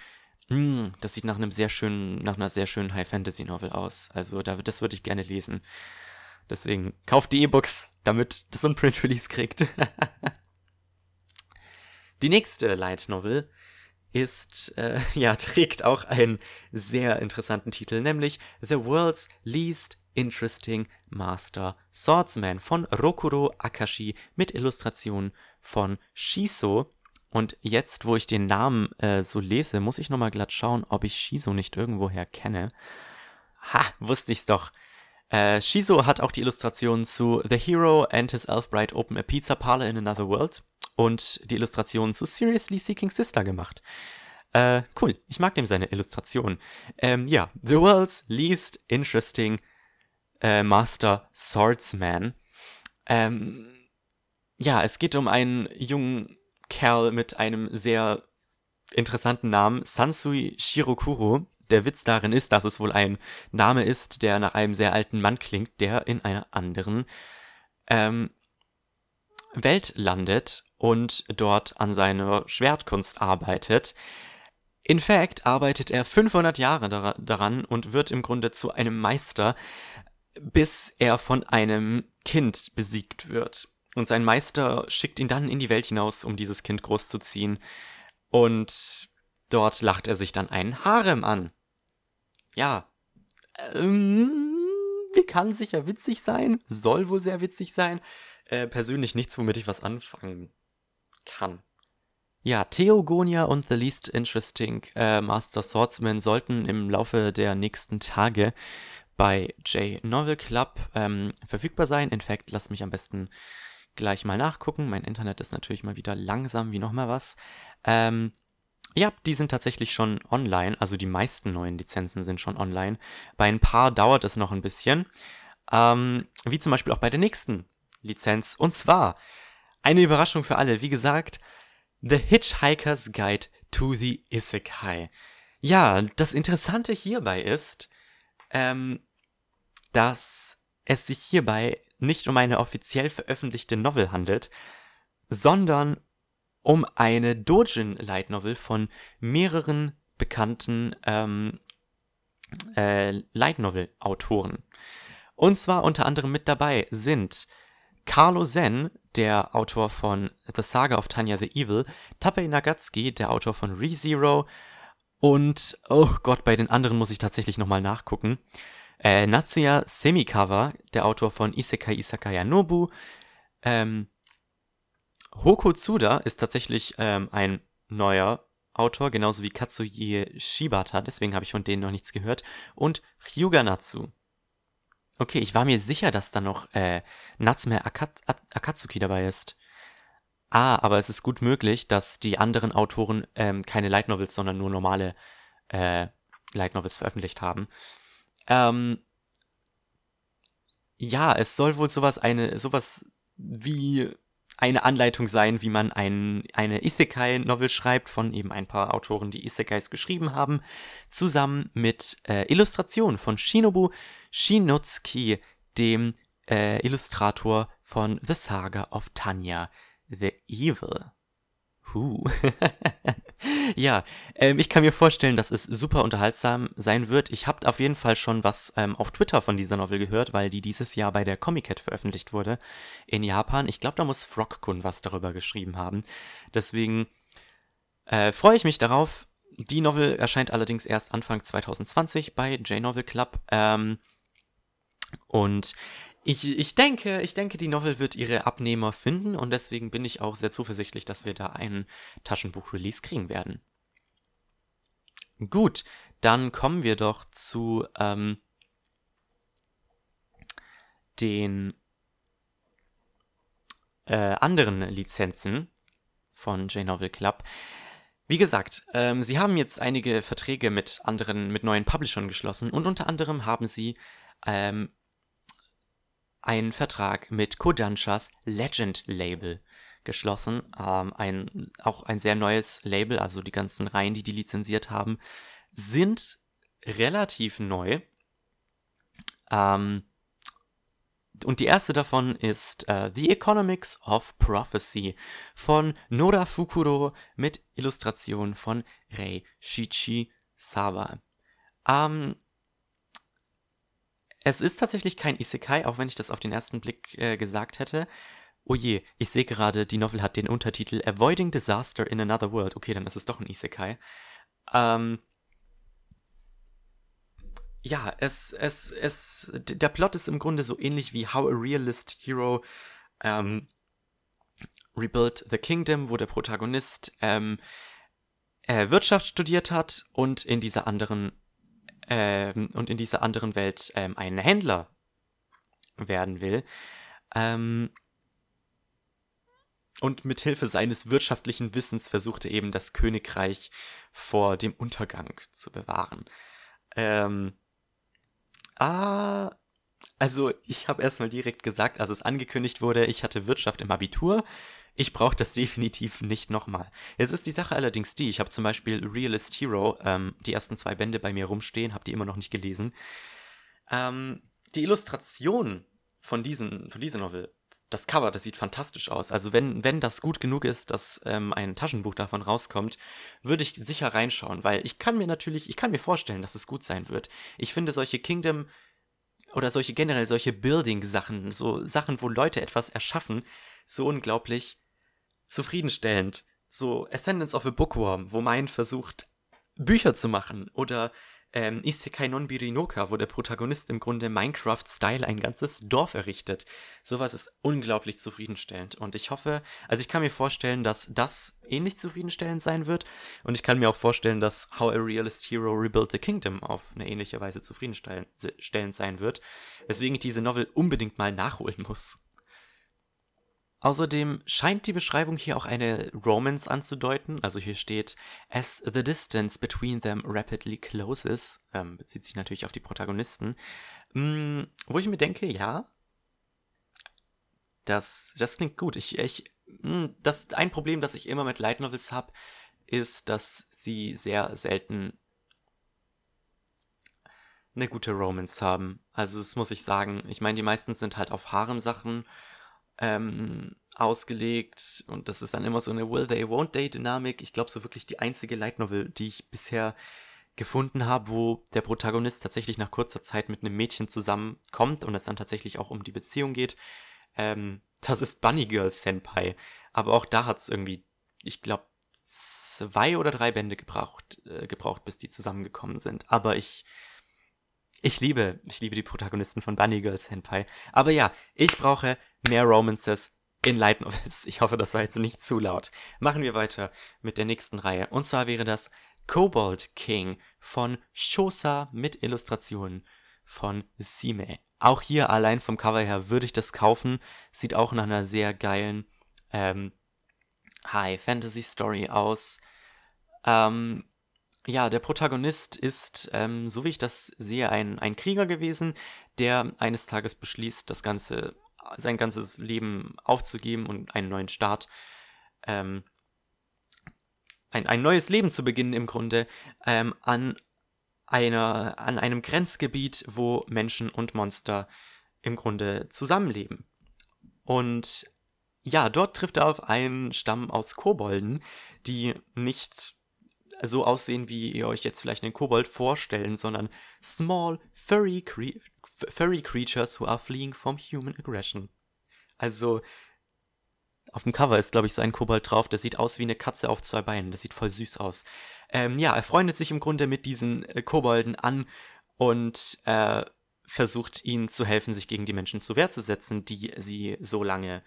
mh, hm, das sieht nach einem sehr schönen, nach einer sehr schönen High Fantasy Novel aus. Also da, das würde ich gerne lesen. Deswegen kauft die E-Books, damit das ein Print-Release kriegt. die nächste Light Novel ist, äh, ja, trägt auch einen sehr interessanten Titel, nämlich The World's Least Interesting Master Swordsman von Rokuro Akashi mit Illustrationen von Shiso. Und jetzt, wo ich den Namen äh, so lese, muss ich nochmal glatt schauen, ob ich Shiso nicht irgendwoher kenne. Ha, wusste ich's doch. Äh, Shiso hat auch die Illustrationen zu The Hero and His Elf Bride Open a Pizza Parlor in Another World und die Illustrationen zu Seriously Seeking Sister gemacht. Äh, cool, ich mag dem seine Illustrationen. Ähm, ja, The World's Least Interesting äh, Master Swordsman. Ähm, ja, es geht um einen jungen Kerl mit einem sehr interessanten Namen, Sansui Shirokuro. Der Witz darin ist, dass es wohl ein Name ist, der nach einem sehr alten Mann klingt, der in einer anderen ähm, Welt landet und dort an seiner Schwertkunst arbeitet. In fact arbeitet er 500 Jahre daran und wird im Grunde zu einem Meister, bis er von einem Kind besiegt wird. Und sein Meister schickt ihn dann in die Welt hinaus, um dieses Kind großzuziehen. Und dort lacht er sich dann einen Harem an. Ja. Ähm, kann sicher witzig sein, soll wohl sehr witzig sein. Äh, persönlich nichts, womit ich was anfangen kann. Ja, Theogonia und The Least Interesting äh, Master Swordsman sollten im Laufe der nächsten Tage bei J Novel Club ähm, verfügbar sein. In fact, lasst mich am besten gleich mal nachgucken. Mein Internet ist natürlich mal wieder langsam wie nochmal was. Ähm, ja, die sind tatsächlich schon online. Also die meisten neuen Lizenzen sind schon online. Bei ein paar dauert es noch ein bisschen. Ähm, wie zum Beispiel auch bei der nächsten Lizenz. Und zwar eine Überraschung für alle. Wie gesagt, The Hitchhiker's Guide to the Isekai. Ja, das Interessante hierbei ist, ähm, dass es sich hierbei nicht um eine offiziell veröffentlichte Novel handelt, sondern um eine Dojin Light Novel von mehreren bekannten ähm, äh, Light Novel Autoren. Und zwar unter anderem mit dabei sind Carlo Zen, der Autor von The Saga of Tanya the Evil, Tapei Nagatsuki, der Autor von ReZero und, oh Gott, bei den anderen muss ich tatsächlich nochmal nachgucken. Äh, Natsuya Semikawa, der Autor von Isekai Isakaya Nobu. Ähm, Hoko Tsuda ist tatsächlich ähm, ein neuer Autor, genauso wie Katsuye Shibata, deswegen habe ich von denen noch nichts gehört. Und Ryuga Natsu. Okay, ich war mir sicher, dass da noch äh, Natsume Akat Akatsuki dabei ist. Ah, aber es ist gut möglich, dass die anderen Autoren ähm, keine Light Novels, sondern nur normale äh, Light Novels veröffentlicht haben. Ähm, ja, es soll wohl sowas eine sowas wie eine Anleitung sein, wie man ein, eine Isekai-Novel schreibt von eben ein paar Autoren, die Isekais geschrieben haben, zusammen mit äh, Illustrationen von Shinobu Shinotsuki, dem äh, Illustrator von The Saga of Tanya the Evil. Huh. ja, ähm, ich kann mir vorstellen, dass es super unterhaltsam sein wird. Ich habe auf jeden Fall schon was ähm, auf Twitter von dieser Novel gehört, weil die dieses Jahr bei der Comic Cat veröffentlicht wurde in Japan. Ich glaube, da muss Frogkun was darüber geschrieben haben. Deswegen äh, freue ich mich darauf. Die Novel erscheint allerdings erst Anfang 2020 bei J-Novel Club. Ähm, und ich, ich denke, ich denke, die Novel wird ihre Abnehmer finden und deswegen bin ich auch sehr zuversichtlich, dass wir da einen Taschenbuch-Release kriegen werden. Gut, dann kommen wir doch zu ähm, den äh, anderen Lizenzen von J-Novel Club. Wie gesagt, ähm, sie haben jetzt einige Verträge mit anderen, mit neuen Publishern geschlossen und unter anderem haben sie ähm, einen Vertrag mit Kodanshas Legend Label geschlossen. Ähm, ein, auch ein sehr neues Label, also die ganzen Reihen, die die lizenziert haben, sind relativ neu. Ähm, und die erste davon ist uh, The Economics of Prophecy von Nora Fukuro mit Illustration von Rei Shichi Sawa. Ähm, es ist tatsächlich kein Isekai, auch wenn ich das auf den ersten Blick äh, gesagt hätte. Oh je, ich sehe gerade, die Novel hat den Untertitel Avoiding Disaster in Another World. Okay, dann ist es doch ein Isekai. Ähm, ja, es, es, es, der Plot ist im Grunde so ähnlich wie How a Realist Hero ähm, Rebuild the Kingdom, wo der Protagonist ähm, äh, Wirtschaft studiert hat und in dieser anderen ähm, und in dieser anderen Welt ähm, ein Händler werden will. Ähm, und mit Hilfe seines wirtschaftlichen Wissens versucht er eben das Königreich vor dem Untergang zu bewahren. Ähm, ah, also ich habe erstmal direkt gesagt, als es angekündigt wurde, ich hatte Wirtschaft im Abitur. Ich brauche das definitiv nicht nochmal. Jetzt ist die Sache allerdings die, ich habe zum Beispiel Realist Hero, ähm, die ersten zwei Bände bei mir rumstehen, habe die immer noch nicht gelesen. Ähm, die Illustration von, diesen, von dieser Novel, das Cover, das sieht fantastisch aus. Also wenn, wenn das gut genug ist, dass ähm, ein Taschenbuch davon rauskommt, würde ich sicher reinschauen, weil ich kann mir natürlich, ich kann mir vorstellen, dass es gut sein wird. Ich finde solche Kingdom oder solche generell solche Building-Sachen, so Sachen, wo Leute etwas erschaffen, so unglaublich zufriedenstellend. So Ascendance of a Bookworm, wo Mein versucht, Bücher zu machen. Oder ähm, Isekai non Birinoka, wo der Protagonist im Grunde Minecraft-Style ein ganzes Dorf errichtet. Sowas ist unglaublich zufriedenstellend. Und ich hoffe, also ich kann mir vorstellen, dass das ähnlich zufriedenstellend sein wird. Und ich kann mir auch vorstellen, dass How a Realist Hero Rebuild the Kingdom auf eine ähnliche Weise zufriedenstellend sein wird. Weswegen ich diese Novel unbedingt mal nachholen muss. Außerdem scheint die Beschreibung hier auch eine Romance anzudeuten. Also hier steht, as the distance between them rapidly closes, ähm, bezieht sich natürlich auf die Protagonisten. Hm, wo ich mir denke, ja, das, das klingt gut. Ich, ich, hm, das, ein Problem, das ich immer mit Light Novels habe, ist, dass sie sehr selten eine gute Romance haben. Also das muss ich sagen. Ich meine, die meisten sind halt auf Harem-Sachen ähm, ausgelegt und das ist dann immer so eine Will They, Won't They Dynamik. Ich glaube, so wirklich die einzige Light Novel, die ich bisher gefunden habe, wo der Protagonist tatsächlich nach kurzer Zeit mit einem Mädchen zusammenkommt und es dann tatsächlich auch um die Beziehung geht. Ähm, das ist Bunny Girl Senpai. Aber auch da hat es irgendwie, ich glaube, zwei oder drei Bände gebraucht, äh, gebraucht, bis die zusammengekommen sind. Aber ich ich liebe, ich liebe die Protagonisten von Bunny Girl Senpai. Aber ja, ich brauche mehr Romances in Light Novels. Ich hoffe, das war jetzt nicht zu laut. Machen wir weiter mit der nächsten Reihe. Und zwar wäre das Cobalt King von Shosa mit Illustrationen von Sime. Auch hier allein vom Cover her würde ich das kaufen. Sieht auch nach einer sehr geilen ähm, High Fantasy Story aus. Ähm, ja, der Protagonist ist, ähm, so wie ich das sehe, ein, ein Krieger gewesen, der eines Tages beschließt, das Ganze, sein ganzes Leben aufzugeben und einen neuen Start, ähm, ein, ein neues Leben zu beginnen im Grunde, ähm, an einer, an einem Grenzgebiet, wo Menschen und Monster im Grunde zusammenleben. Und ja, dort trifft er auf einen Stamm aus Kobolden, die nicht so aussehen, wie ihr euch jetzt vielleicht einen Kobold vorstellen, sondern small, furry, cre furry creatures who are fleeing from human aggression. Also, auf dem Cover ist, glaube ich, so ein Kobold drauf, der sieht aus wie eine Katze auf zwei Beinen. Das sieht voll süß aus. Ähm, ja, er freundet sich im Grunde mit diesen äh, Kobolden an und äh, versucht ihnen zu helfen, sich gegen die Menschen zur Wehr zu setzen, die sie so lange,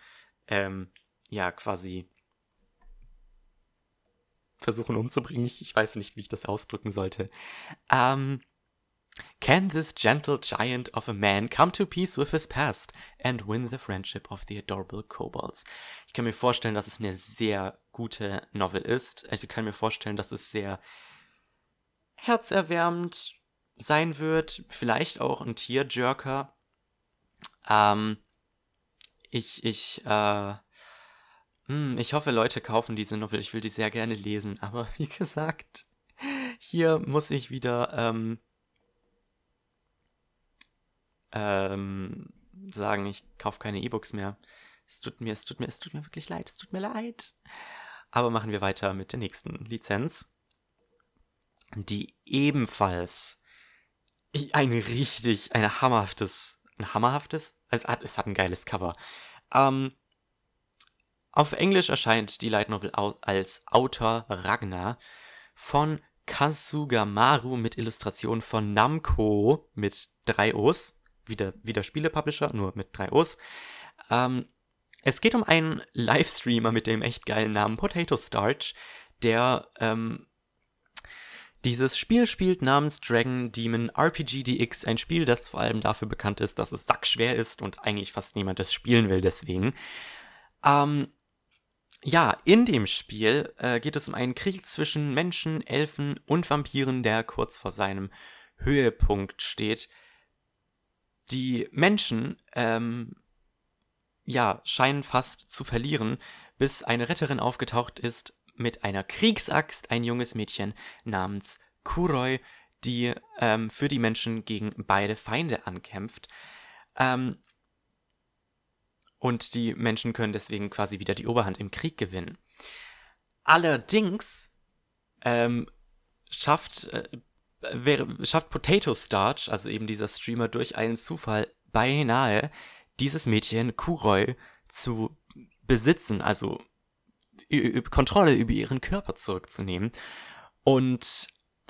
ähm, ja, quasi versuchen umzubringen. Ich, ich weiß nicht, wie ich das ausdrücken sollte. Ähm, Can this gentle giant of a man come to peace with his past and win the friendship of the adorable kobolds? Ich kann mir vorstellen, dass es eine sehr gute Novel ist. Ich kann mir vorstellen, dass es sehr herzerwärmend sein wird. Vielleicht auch ein Tierjerker. Ähm, ich, ich, äh, hm, ich hoffe, Leute kaufen diese Novel. Ich will die sehr gerne lesen. Aber wie gesagt, hier muss ich wieder ähm, ähm, sagen, ich kaufe keine E-Books mehr. Es tut mir, es tut mir, es tut mir wirklich leid. Es tut mir leid. Aber machen wir weiter mit der nächsten Lizenz, die ebenfalls ein richtig, ein hammerhaftes, ein hammerhaftes, es hat, es hat ein geiles Cover. Ähm, auf Englisch erscheint die Light Novel als Autor Ragnar von Kasugamaru mit Illustrationen von Namco mit drei O's. Wieder, wieder Spiele-Publisher, nur mit drei O's. Ähm, es geht um einen Livestreamer mit dem echt geilen Namen Potato Starch, der ähm, dieses Spiel spielt namens Dragon Demon RPG DX, ein Spiel, das vor allem dafür bekannt ist, dass es sackschwer ist und eigentlich fast niemand es spielen will deswegen. Ähm, ja, in dem Spiel äh, geht es um einen Krieg zwischen Menschen, Elfen und Vampiren, der kurz vor seinem Höhepunkt steht. Die Menschen, ähm, ja, scheinen fast zu verlieren, bis eine Retterin aufgetaucht ist mit einer Kriegsaxt, ein junges Mädchen namens Kuroi, die ähm, für die Menschen gegen beide Feinde ankämpft. Ähm, und die Menschen können deswegen quasi wieder die Oberhand im Krieg gewinnen. Allerdings ähm, schafft, äh, schafft Potato Starch, also eben dieser Streamer, durch einen Zufall beinahe dieses Mädchen Kuroi zu besitzen, also Kontrolle über ihren Körper zurückzunehmen. Und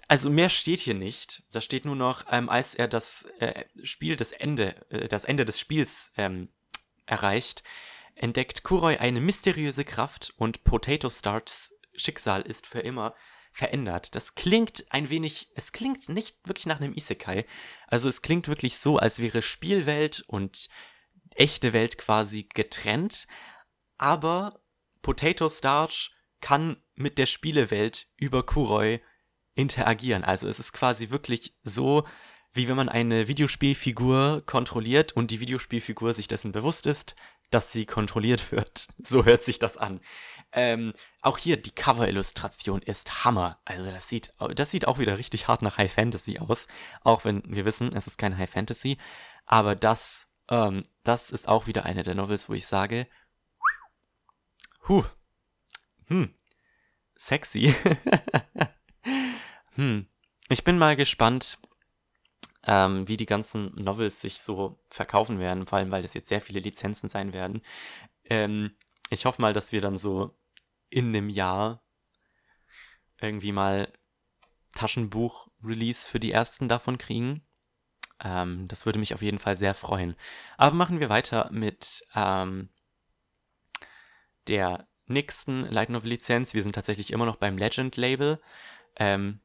also mehr steht hier nicht. Da steht nur noch, ähm, als er das äh, Spiel, das Ende, äh, das Ende des Spiels ähm, erreicht, entdeckt Kuroi eine mysteriöse Kraft und Potato Starts Schicksal ist für immer verändert. Das klingt ein wenig, es klingt nicht wirklich nach einem Isekai. Also es klingt wirklich so, als wäre Spielwelt und echte Welt quasi getrennt, aber Potato Starch kann mit der Spielewelt über Kuroi interagieren. Also es ist quasi wirklich so, wie wenn man eine Videospielfigur kontrolliert und die Videospielfigur sich dessen bewusst ist, dass sie kontrolliert wird. So hört sich das an. Ähm, auch hier die Cover-Illustration ist Hammer. Also das sieht, das sieht auch wieder richtig hart nach High Fantasy aus. Auch wenn wir wissen, es ist kein High Fantasy. Aber das, ähm, das ist auch wieder eine der Novels, wo ich sage, huh, hm, sexy. hm, ich bin mal gespannt, ähm, wie die ganzen Novels sich so verkaufen werden, vor allem weil das jetzt sehr viele Lizenzen sein werden. Ähm, ich hoffe mal, dass wir dann so in einem Jahr irgendwie mal Taschenbuch-Release für die ersten davon kriegen. Ähm, das würde mich auf jeden Fall sehr freuen. Aber machen wir weiter mit ähm, der nächsten Light Novel Lizenz. Wir sind tatsächlich immer noch beim Legend Label. Ähm,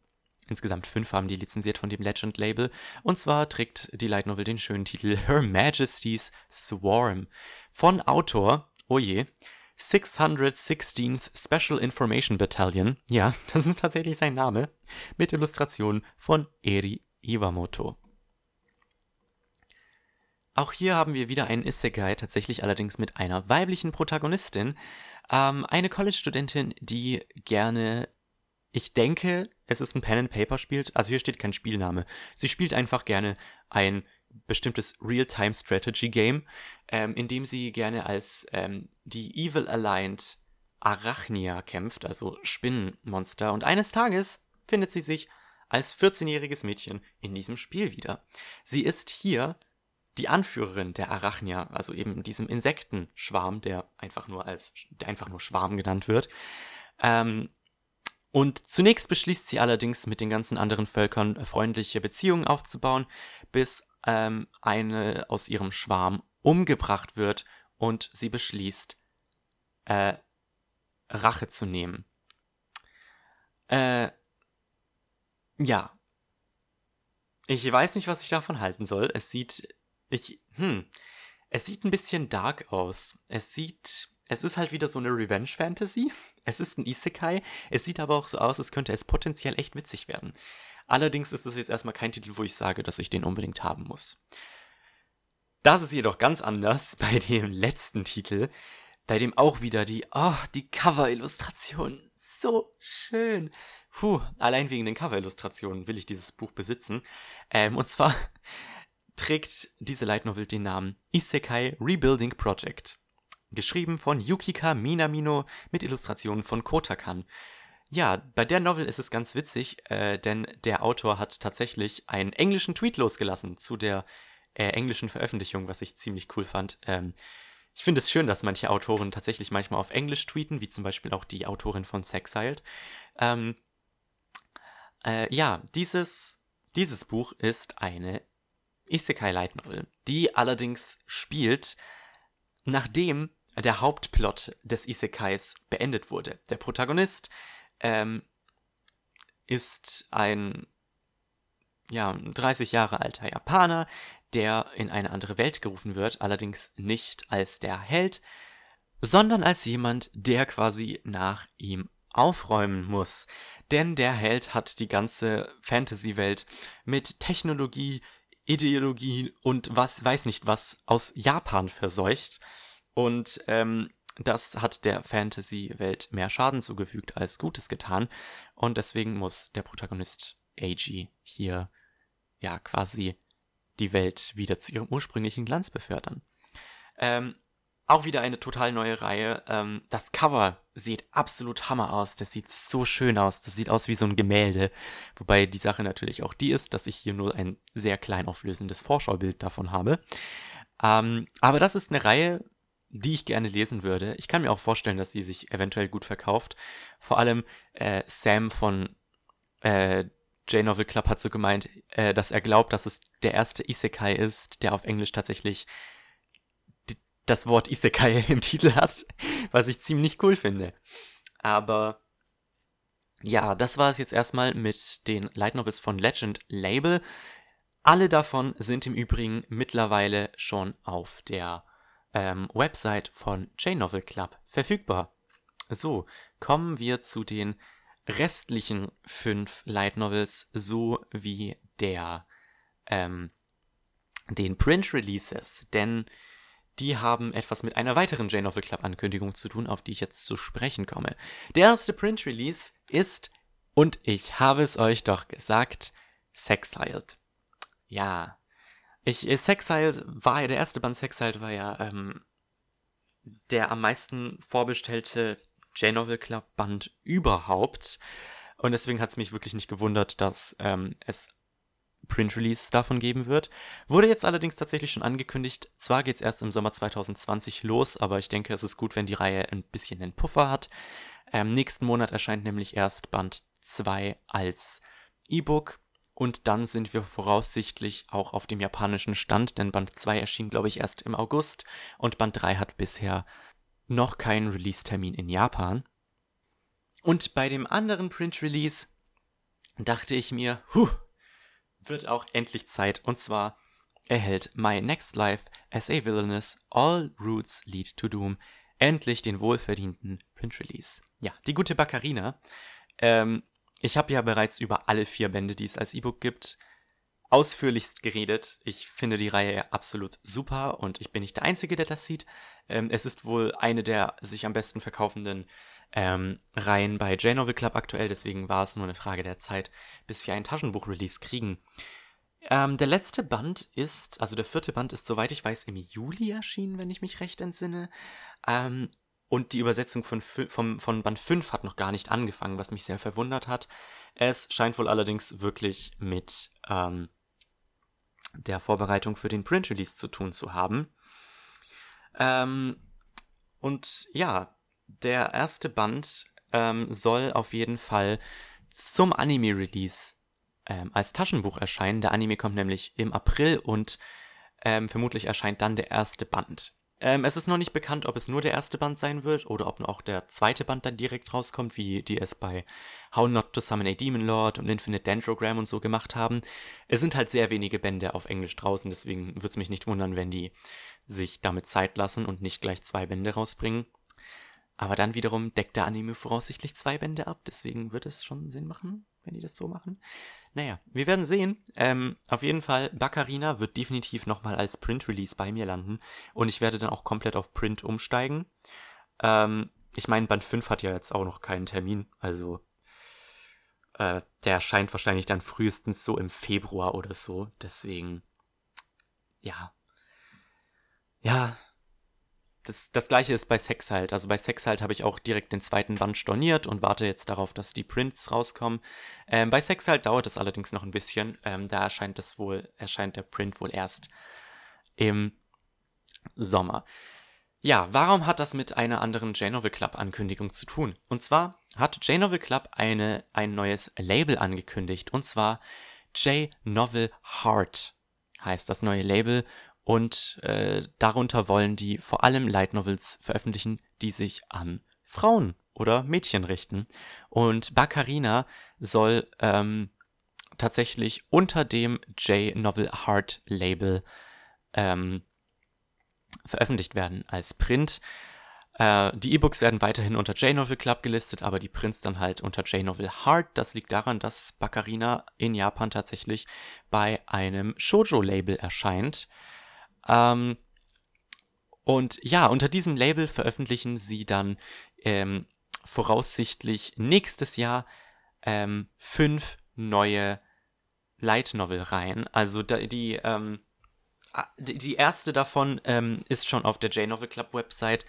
Insgesamt fünf haben die lizenziert von dem Legend-Label. Und zwar trägt die Light Novel den schönen Titel Her Majesty's Swarm von Autor, oh je, 616th Special Information Battalion. Ja, das ist tatsächlich sein Name. Mit Illustration von Eri Iwamoto. Auch hier haben wir wieder einen Isekai, tatsächlich allerdings mit einer weiblichen Protagonistin. Ähm, eine College-Studentin, die gerne ich denke, es ist ein Pen-and-Paper-Spiel. Also hier steht kein Spielname. Sie spielt einfach gerne ein bestimmtes Real-Time-Strategy-Game, ähm, in dem sie gerne als ähm, die Evil-Aligned Arachnia kämpft, also Spinnenmonster. Und eines Tages findet sie sich als 14-jähriges Mädchen in diesem Spiel wieder. Sie ist hier die Anführerin der Arachnia, also eben diesem Insektenschwarm, der einfach nur als, der einfach nur Schwarm genannt wird. Ähm, und zunächst beschließt sie allerdings mit den ganzen anderen Völkern äh, freundliche Beziehungen aufzubauen, bis ähm, eine aus ihrem Schwarm umgebracht wird und sie beschließt, äh, Rache zu nehmen. Äh, ja. Ich weiß nicht, was ich davon halten soll. Es sieht, ich, hm, es sieht ein bisschen dark aus. Es sieht es ist halt wieder so eine Revenge-Fantasy. Es ist ein Isekai. Es sieht aber auch so aus, als könnte es potenziell echt witzig werden. Allerdings ist es jetzt erstmal kein Titel, wo ich sage, dass ich den unbedingt haben muss. Das ist jedoch ganz anders bei dem letzten Titel, bei dem auch wieder die, oh, die Cover-Illustration. So schön. Puh, allein wegen den Cover-Illustrationen will ich dieses Buch besitzen. Ähm, und zwar trägt diese Light Novel den Namen Isekai Rebuilding Project. Geschrieben von Yukika Minamino mit Illustrationen von Kotakan. Ja, bei der Novel ist es ganz witzig, äh, denn der Autor hat tatsächlich einen englischen Tweet losgelassen zu der äh, englischen Veröffentlichung, was ich ziemlich cool fand. Ähm, ich finde es schön, dass manche Autoren tatsächlich manchmal auf Englisch tweeten, wie zum Beispiel auch die Autorin von Sexiled. Ähm, äh, ja, dieses, dieses Buch ist eine Isekai Light Novel, die allerdings spielt, nachdem der Hauptplot des Isekais beendet wurde. Der Protagonist ähm, ist ein ja, 30 Jahre alter Japaner, der in eine andere Welt gerufen wird, allerdings nicht als der Held, sondern als jemand, der quasi nach ihm aufräumen muss. Denn der Held hat die ganze Fantasy-Welt mit Technologie, Ideologie und was weiß nicht was aus Japan verseucht. Und ähm, das hat der Fantasy-Welt mehr Schaden zugefügt als Gutes getan. Und deswegen muss der Protagonist Eiji hier ja quasi die Welt wieder zu ihrem ursprünglichen Glanz befördern. Ähm, auch wieder eine total neue Reihe. Ähm, das Cover sieht absolut Hammer aus. Das sieht so schön aus. Das sieht aus wie so ein Gemälde. Wobei die Sache natürlich auch die ist, dass ich hier nur ein sehr klein auflösendes Vorschaubild davon habe. Ähm, aber das ist eine Reihe, die ich gerne lesen würde. Ich kann mir auch vorstellen, dass die sich eventuell gut verkauft. Vor allem äh, Sam von äh, J-Novel Club hat so gemeint, äh, dass er glaubt, dass es der erste Isekai ist, der auf Englisch tatsächlich das Wort Isekai im Titel hat, was ich ziemlich cool finde. Aber ja, das war es jetzt erstmal mit den Light Novels von Legend Label. Alle davon sind im Übrigen mittlerweile schon auf der ähm, Website von J-Novel Club verfügbar. So, kommen wir zu den restlichen fünf Light Novels sowie der ähm, den Print Releases, denn die haben etwas mit einer weiteren J-Novel Club Ankündigung zu tun, auf die ich jetzt zu sprechen komme. Der erste Print Release ist, und ich habe es euch doch gesagt, Sexiled. Ja. Ich, äh, Sexiled war ja, der erste Band Sexiled war ja ähm, der am meisten vorbestellte J-Novel Club Band überhaupt. Und deswegen hat es mich wirklich nicht gewundert, dass ähm, es Print-Release davon geben wird. Wurde jetzt allerdings tatsächlich schon angekündigt. Zwar geht es erst im Sommer 2020 los, aber ich denke, es ist gut, wenn die Reihe ein bisschen einen Puffer hat. Ähm, nächsten Monat erscheint nämlich erst Band 2 als E-Book. Und dann sind wir voraussichtlich auch auf dem japanischen Stand, denn Band 2 erschien, glaube ich, erst im August und Band 3 hat bisher noch keinen Release-Termin in Japan. Und bei dem anderen Print-Release dachte ich mir, huh, wird auch endlich Zeit. Und zwar erhält My Next Life as a Villainous All Routes Lead to Doom endlich den wohlverdienten Print-Release. Ja, die gute Baccarina. Ähm, ich habe ja bereits über alle vier Bände, die es als E-Book gibt, ausführlichst geredet. Ich finde die Reihe absolut super und ich bin nicht der Einzige, der das sieht. Ähm, es ist wohl eine der sich am besten verkaufenden ähm, Reihen bei J-Novel Club aktuell, deswegen war es nur eine Frage der Zeit, bis wir ein Taschenbuch-Release kriegen. Ähm, der letzte Band ist, also der vierte Band ist, soweit ich weiß, im Juli erschienen, wenn ich mich recht entsinne. Ähm, und die Übersetzung von, von, von Band 5 hat noch gar nicht angefangen, was mich sehr verwundert hat. Es scheint wohl allerdings wirklich mit ähm, der Vorbereitung für den Print-Release zu tun zu haben. Ähm, und ja, der erste Band ähm, soll auf jeden Fall zum Anime-Release ähm, als Taschenbuch erscheinen. Der Anime kommt nämlich im April und ähm, vermutlich erscheint dann der erste Band. Ähm, es ist noch nicht bekannt, ob es nur der erste Band sein wird oder ob auch der zweite Band dann direkt rauskommt, wie die es bei How Not to Summon a Demon Lord und Infinite Dendrogram und so gemacht haben. Es sind halt sehr wenige Bände auf Englisch draußen, deswegen würde es mich nicht wundern, wenn die sich damit Zeit lassen und nicht gleich zwei Bände rausbringen. Aber dann wiederum deckt der Anime voraussichtlich zwei Bände ab, deswegen wird es schon Sinn machen, wenn die das so machen. Naja, wir werden sehen. Ähm, auf jeden Fall, Baccarina wird definitiv nochmal als Print-Release bei mir landen. Und ich werde dann auch komplett auf Print umsteigen. Ähm, ich meine, Band 5 hat ja jetzt auch noch keinen Termin. Also, äh, der erscheint wahrscheinlich dann frühestens so im Februar oder so. Deswegen, ja. Ja. Das, das gleiche ist bei Sex halt. Also bei Sex halt habe ich auch direkt den zweiten Band storniert und warte jetzt darauf, dass die Prints rauskommen. Ähm, bei Sex halt dauert es allerdings noch ein bisschen. Ähm, da erscheint das wohl, erscheint der Print wohl erst im Sommer. Ja, warum hat das mit einer anderen J-Novel Club Ankündigung zu tun? Und zwar hat J-Novel Club eine, ein neues Label angekündigt. Und zwar J-Novel Heart heißt das neue Label und äh, darunter wollen die vor allem Light Novels veröffentlichen, die sich an Frauen oder Mädchen richten. Und Baccarina soll ähm, tatsächlich unter dem J-Novel Heart Label ähm, veröffentlicht werden als Print. Äh, die E-Books werden weiterhin unter J-Novel Club gelistet, aber die Prints dann halt unter J-Novel Heart. Das liegt daran, dass Baccarina in Japan tatsächlich bei einem Shoujo-Label erscheint. Ähm, und ja, unter diesem Label veröffentlichen sie dann ähm, voraussichtlich nächstes Jahr ähm, fünf neue Light Novel Reihen. Also die, ähm, die erste davon ähm, ist schon auf der J-Novel Club Website.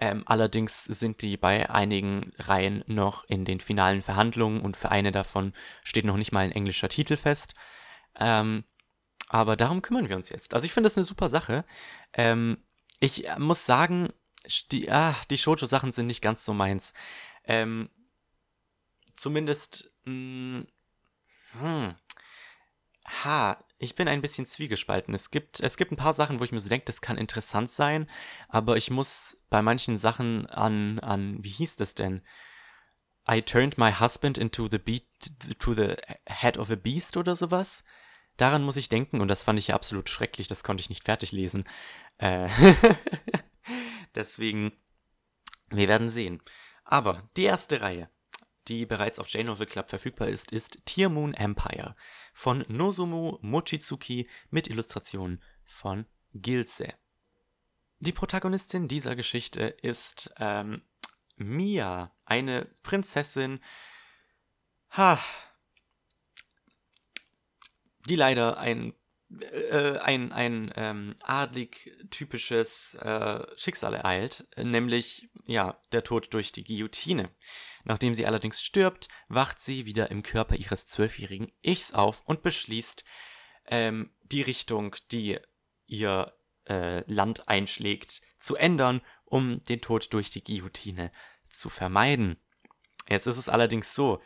Ähm, allerdings sind die bei einigen Reihen noch in den finalen Verhandlungen und für eine davon steht noch nicht mal ein englischer Titel fest. Ähm, aber darum kümmern wir uns jetzt. Also ich finde das eine super Sache. Ähm, ich muss sagen, die, ah, die Shoujo-Sachen sind nicht ganz so meins. Ähm, zumindest, mh, hm, hm, ha, ich bin ein bisschen zwiegespalten. Es gibt, es gibt ein paar Sachen, wo ich mir so denke, das kann interessant sein, aber ich muss bei manchen Sachen an, an, wie hieß das denn? I turned my husband into the beat, to the head of a beast oder sowas. Daran muss ich denken und das fand ich ja absolut schrecklich, das konnte ich nicht fertig lesen. Äh Deswegen, wir werden sehen. Aber die erste Reihe, die bereits auf J-Novel Club verfügbar ist, ist Tier Moon Empire von Nozomu Mochizuki mit Illustrationen von Gilse. Die Protagonistin dieser Geschichte ist ähm, Mia, eine Prinzessin, ha, die leider ein äh, ein, ein ähm, adlig typisches äh, Schicksal ereilt, nämlich ja der Tod durch die Guillotine. Nachdem sie allerdings stirbt, wacht sie wieder im Körper ihres zwölfjährigen Ichs auf und beschließt, ähm, die Richtung, die ihr äh, Land einschlägt, zu ändern, um den Tod durch die Guillotine zu vermeiden. Jetzt ist es allerdings so,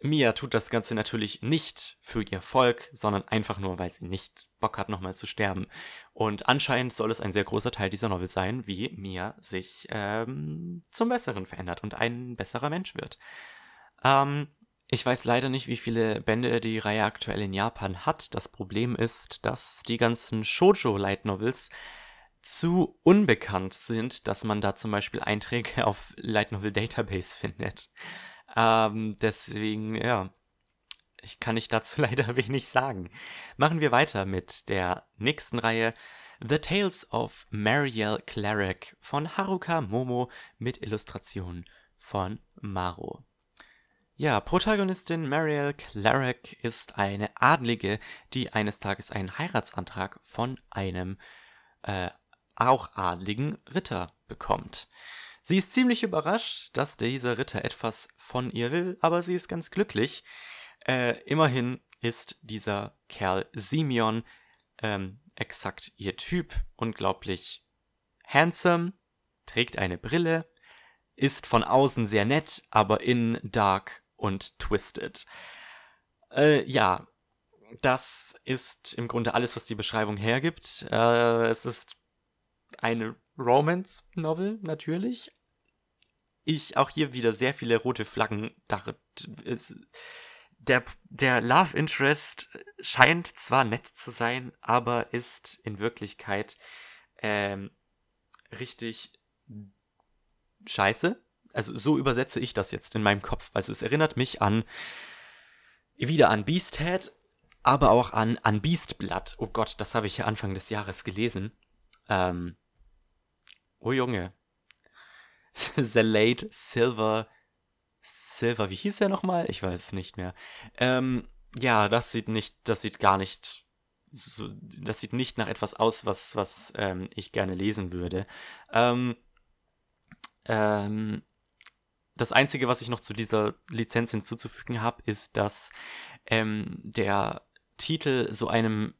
Mia tut das Ganze natürlich nicht für ihr Volk, sondern einfach nur, weil sie nicht Bock hat, nochmal zu sterben. Und anscheinend soll es ein sehr großer Teil dieser Novel sein, wie Mia sich ähm, zum Besseren verändert und ein besserer Mensch wird. Ähm, ich weiß leider nicht, wie viele Bände die Reihe aktuell in Japan hat. Das Problem ist, dass die ganzen Shoujo Light Novels zu unbekannt sind, dass man da zum Beispiel Einträge auf Light Novel Database findet. Ähm, deswegen, ja, ich kann ich dazu leider wenig sagen. Machen wir weiter mit der nächsten Reihe. The Tales of Marielle Cleric von Haruka Momo mit Illustrationen von Maro. Ja, Protagonistin Marielle Cleric ist eine Adlige, die eines Tages einen Heiratsantrag von einem äh, auch adligen Ritter bekommt. Sie ist ziemlich überrascht, dass dieser Ritter etwas von ihr will, aber sie ist ganz glücklich. Äh, immerhin ist dieser Kerl Simeon ähm, exakt ihr Typ, unglaublich handsome, trägt eine Brille, ist von außen sehr nett, aber innen dark und twisted. Äh, ja, das ist im Grunde alles, was die Beschreibung hergibt. Äh, es ist eine Romance-Novel, natürlich. Ich auch hier wieder sehr viele rote Flaggen. Der, der Love Interest scheint zwar nett zu sein, aber ist in Wirklichkeit ähm, richtig scheiße. Also so übersetze ich das jetzt in meinem Kopf. Also es erinnert mich an wieder an Beasthead, aber auch an, an Beastblood. Oh Gott, das habe ich ja Anfang des Jahres gelesen. Ähm, oh Junge. The Late Silver. Silver, wie hieß er nochmal? Ich weiß es nicht mehr. Ähm, ja, das sieht nicht, das sieht gar nicht so, das sieht nicht nach etwas aus, was, was ähm, ich gerne lesen würde. Ähm, ähm, das Einzige, was ich noch zu dieser Lizenz hinzuzufügen habe, ist, dass ähm, der Titel so einem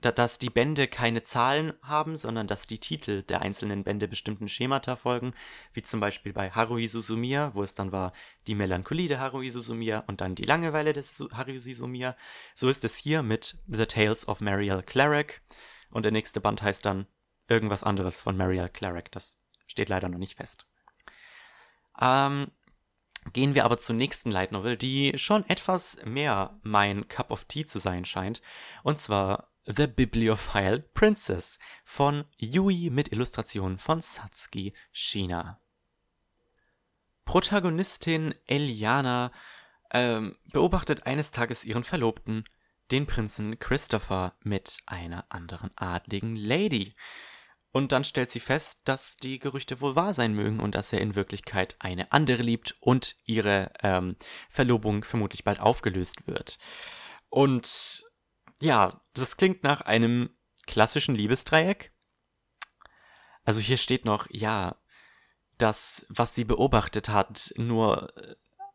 dass die Bände keine Zahlen haben, sondern dass die Titel der einzelnen Bände bestimmten Schemata folgen, wie zum Beispiel bei Haruhi Suzumiya, wo es dann war die Melancholie der Haruhi Suzumiya und dann die Langeweile des Haruhi Suzumiya. So ist es hier mit The Tales of Mariel Cleric und der nächste Band heißt dann irgendwas anderes von Mariel Cleric. Das steht leider noch nicht fest. Ähm, Gehen wir aber zur nächsten Light Novel, die schon etwas mehr mein Cup of Tea zu sein scheint. Und zwar The Bibliophile Princess von Yui mit Illustrationen von Satsuki Shina. Protagonistin Eliana ähm, beobachtet eines Tages ihren Verlobten, den Prinzen Christopher, mit einer anderen adligen Lady. Und dann stellt sie fest, dass die Gerüchte wohl wahr sein mögen und dass er in Wirklichkeit eine andere liebt und ihre ähm, Verlobung vermutlich bald aufgelöst wird. Und ja, das klingt nach einem klassischen Liebesdreieck. Also hier steht noch, ja, dass was sie beobachtet hat, nur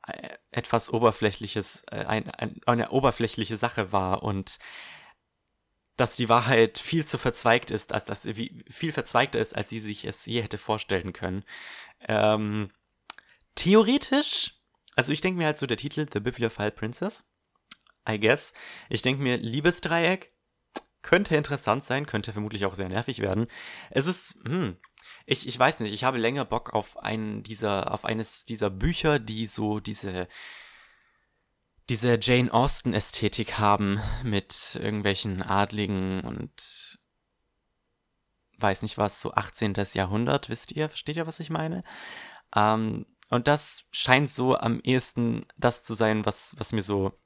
äh, etwas Oberflächliches, äh, ein, ein, eine oberflächliche Sache war und dass die Wahrheit viel zu verzweigt ist, als dass sie viel verzweigter ist, als sie sich es je hätte vorstellen können. Ähm, theoretisch, also ich denke mir halt so der Titel The Bibliophile Princess I guess. Ich denke mir, Liebesdreieck könnte interessant sein, könnte vermutlich auch sehr nervig werden. Es ist, hm, ich, ich weiß nicht, ich habe länger Bock auf einen dieser, auf eines dieser Bücher, die so diese, diese Jane Austen-Ästhetik haben mit irgendwelchen Adligen und weiß nicht was, so 18. Jahrhundert, wisst ihr, versteht ihr, was ich meine? Ähm, und das scheint so am ehesten das zu sein, was, was mir so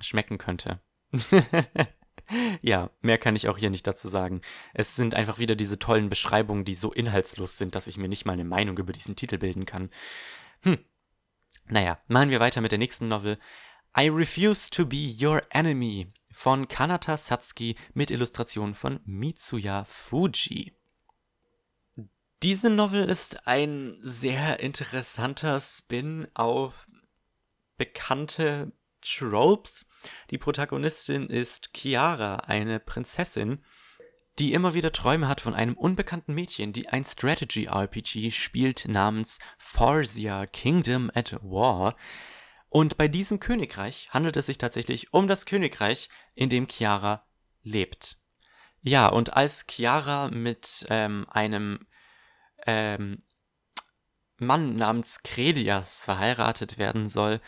schmecken könnte. ja, mehr kann ich auch hier nicht dazu sagen. Es sind einfach wieder diese tollen Beschreibungen, die so inhaltslos sind, dass ich mir nicht mal eine Meinung über diesen Titel bilden kann. Hm. Naja, machen wir weiter mit der nächsten Novel. I Refuse to Be Your Enemy von Kanata Satsuki mit Illustrationen von Mitsuya Fuji. Diese Novel ist ein sehr interessanter Spin auf bekannte Tropes. Die Protagonistin ist Chiara, eine Prinzessin, die immer wieder Träume hat von einem unbekannten Mädchen, die ein Strategy-RPG spielt namens Farsia Kingdom at War. Und bei diesem Königreich handelt es sich tatsächlich um das Königreich, in dem Chiara lebt. Ja, und als Chiara mit ähm, einem ähm, Mann namens Kredias verheiratet werden soll,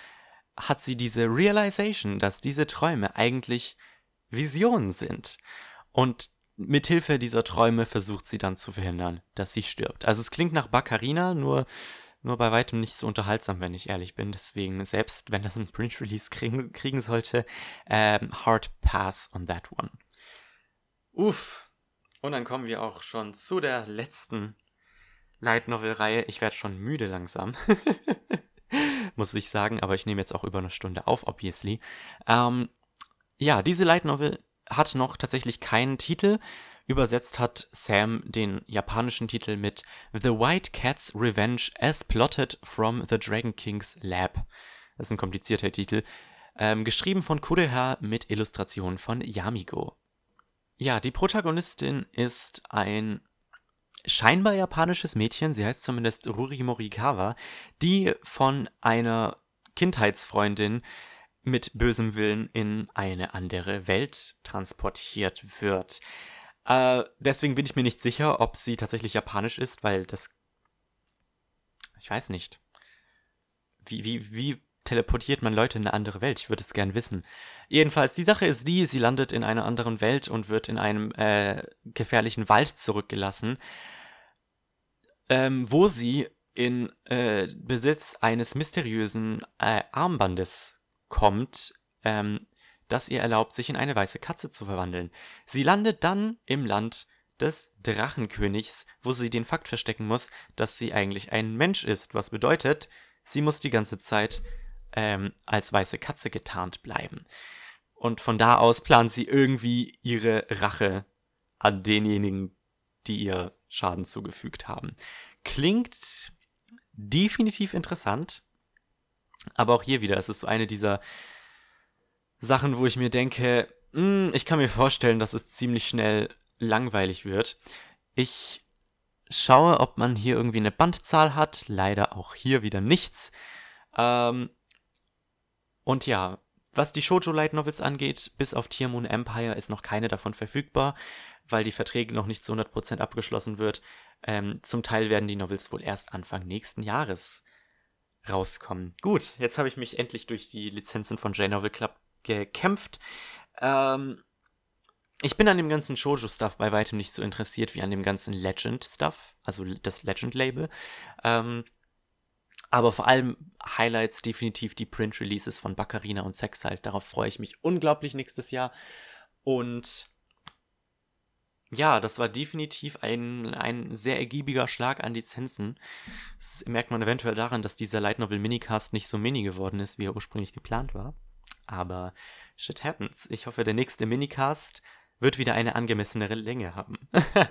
hat sie diese Realization, dass diese Träume eigentlich Visionen sind. Und mithilfe dieser Träume versucht sie dann zu verhindern, dass sie stirbt. Also es klingt nach Baccarina, nur, nur bei weitem nicht so unterhaltsam, wenn ich ehrlich bin. Deswegen, selbst wenn das ein Print-Release kriegen, kriegen sollte, ähm, hard pass on that one. Uff. Und dann kommen wir auch schon zu der letzten Light Novel-Reihe. Ich werde schon müde langsam. muss ich sagen, aber ich nehme jetzt auch über eine Stunde auf, obviously. Ähm, ja, diese Light Novel hat noch tatsächlich keinen Titel. Übersetzt hat Sam den japanischen Titel mit The White Cat's Revenge as Plotted from the Dragon King's Lab. Das ist ein komplizierter Titel. Ähm, geschrieben von Kureha mit Illustrationen von Yamigo. Ja, die Protagonistin ist ein scheinbar japanisches Mädchen, sie heißt zumindest Ruri Morikawa, die von einer Kindheitsfreundin mit bösem Willen in eine andere Welt transportiert wird. Äh, deswegen bin ich mir nicht sicher, ob sie tatsächlich japanisch ist, weil das. Ich weiß nicht. Wie, wie, wie teleportiert man Leute in eine andere Welt? Ich würde es gern wissen. Jedenfalls, die Sache ist die, sie landet in einer anderen Welt und wird in einem äh, gefährlichen Wald zurückgelassen, ähm, wo sie in äh, Besitz eines mysteriösen äh, Armbandes kommt, ähm, das ihr erlaubt, sich in eine weiße Katze zu verwandeln. Sie landet dann im Land des Drachenkönigs, wo sie den Fakt verstecken muss, dass sie eigentlich ein Mensch ist, was bedeutet, sie muss die ganze Zeit ähm, als weiße Katze getarnt bleiben. Und von da aus plant sie irgendwie ihre Rache an denjenigen, die ihr Schaden zugefügt haben. Klingt definitiv interessant, aber auch hier wieder, es ist so eine dieser Sachen, wo ich mir denke, mh, hm, ich kann mir vorstellen, dass es ziemlich schnell langweilig wird. Ich schaue, ob man hier irgendwie eine Bandzahl hat. Leider auch hier wieder nichts. Ähm, und ja, was die Shoujo Light Novels angeht, bis auf Tier Moon Empire ist noch keine davon verfügbar, weil die Verträge noch nicht zu 100% abgeschlossen wird. Ähm, zum Teil werden die Novels wohl erst Anfang nächsten Jahres rauskommen. Gut, jetzt habe ich mich endlich durch die Lizenzen von J-Novel Club gekämpft. Ähm, ich bin an dem ganzen Shoujo-Stuff bei weitem nicht so interessiert wie an dem ganzen Legend-Stuff, also das Legend-Label. Ähm, aber vor allem Highlights definitiv die Print-Releases von Baccarina und Sex halt. Darauf freue ich mich unglaublich nächstes Jahr. Und ja, das war definitiv ein, ein sehr ergiebiger Schlag an Lizenzen. Das merkt man eventuell daran, dass dieser Light Novel Minicast nicht so mini geworden ist, wie er ursprünglich geplant war. Aber shit happens. Ich hoffe, der nächste Minicast wird wieder eine angemessenere Länge haben.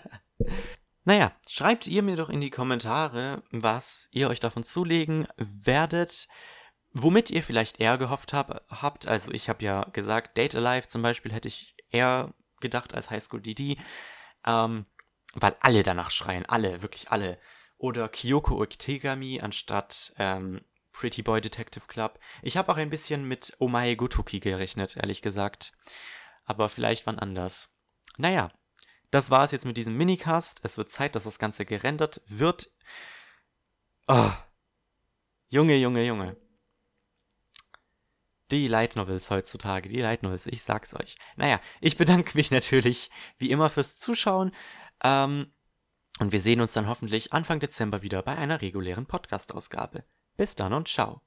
Naja, schreibt ihr mir doch in die Kommentare, was ihr euch davon zulegen werdet, womit ihr vielleicht eher gehofft hab, habt. Also ich habe ja gesagt, Date Alive zum Beispiel hätte ich eher gedacht als High School DD, ähm, weil alle danach schreien, alle, wirklich alle. Oder Kyoko Oktegami anstatt ähm, Pretty Boy Detective Club. Ich habe auch ein bisschen mit Omae Gotoki gerechnet, ehrlich gesagt. Aber vielleicht wann anders. Naja, das war es jetzt mit diesem Minicast. Es wird Zeit, dass das Ganze gerendert wird. Oh. Junge, Junge, Junge. Die Light Novels heutzutage, die Light Novels, ich sag's euch. Naja, ich bedanke mich natürlich wie immer fürs Zuschauen. Ähm, und wir sehen uns dann hoffentlich Anfang Dezember wieder bei einer regulären Podcast-Ausgabe. Bis dann und ciao.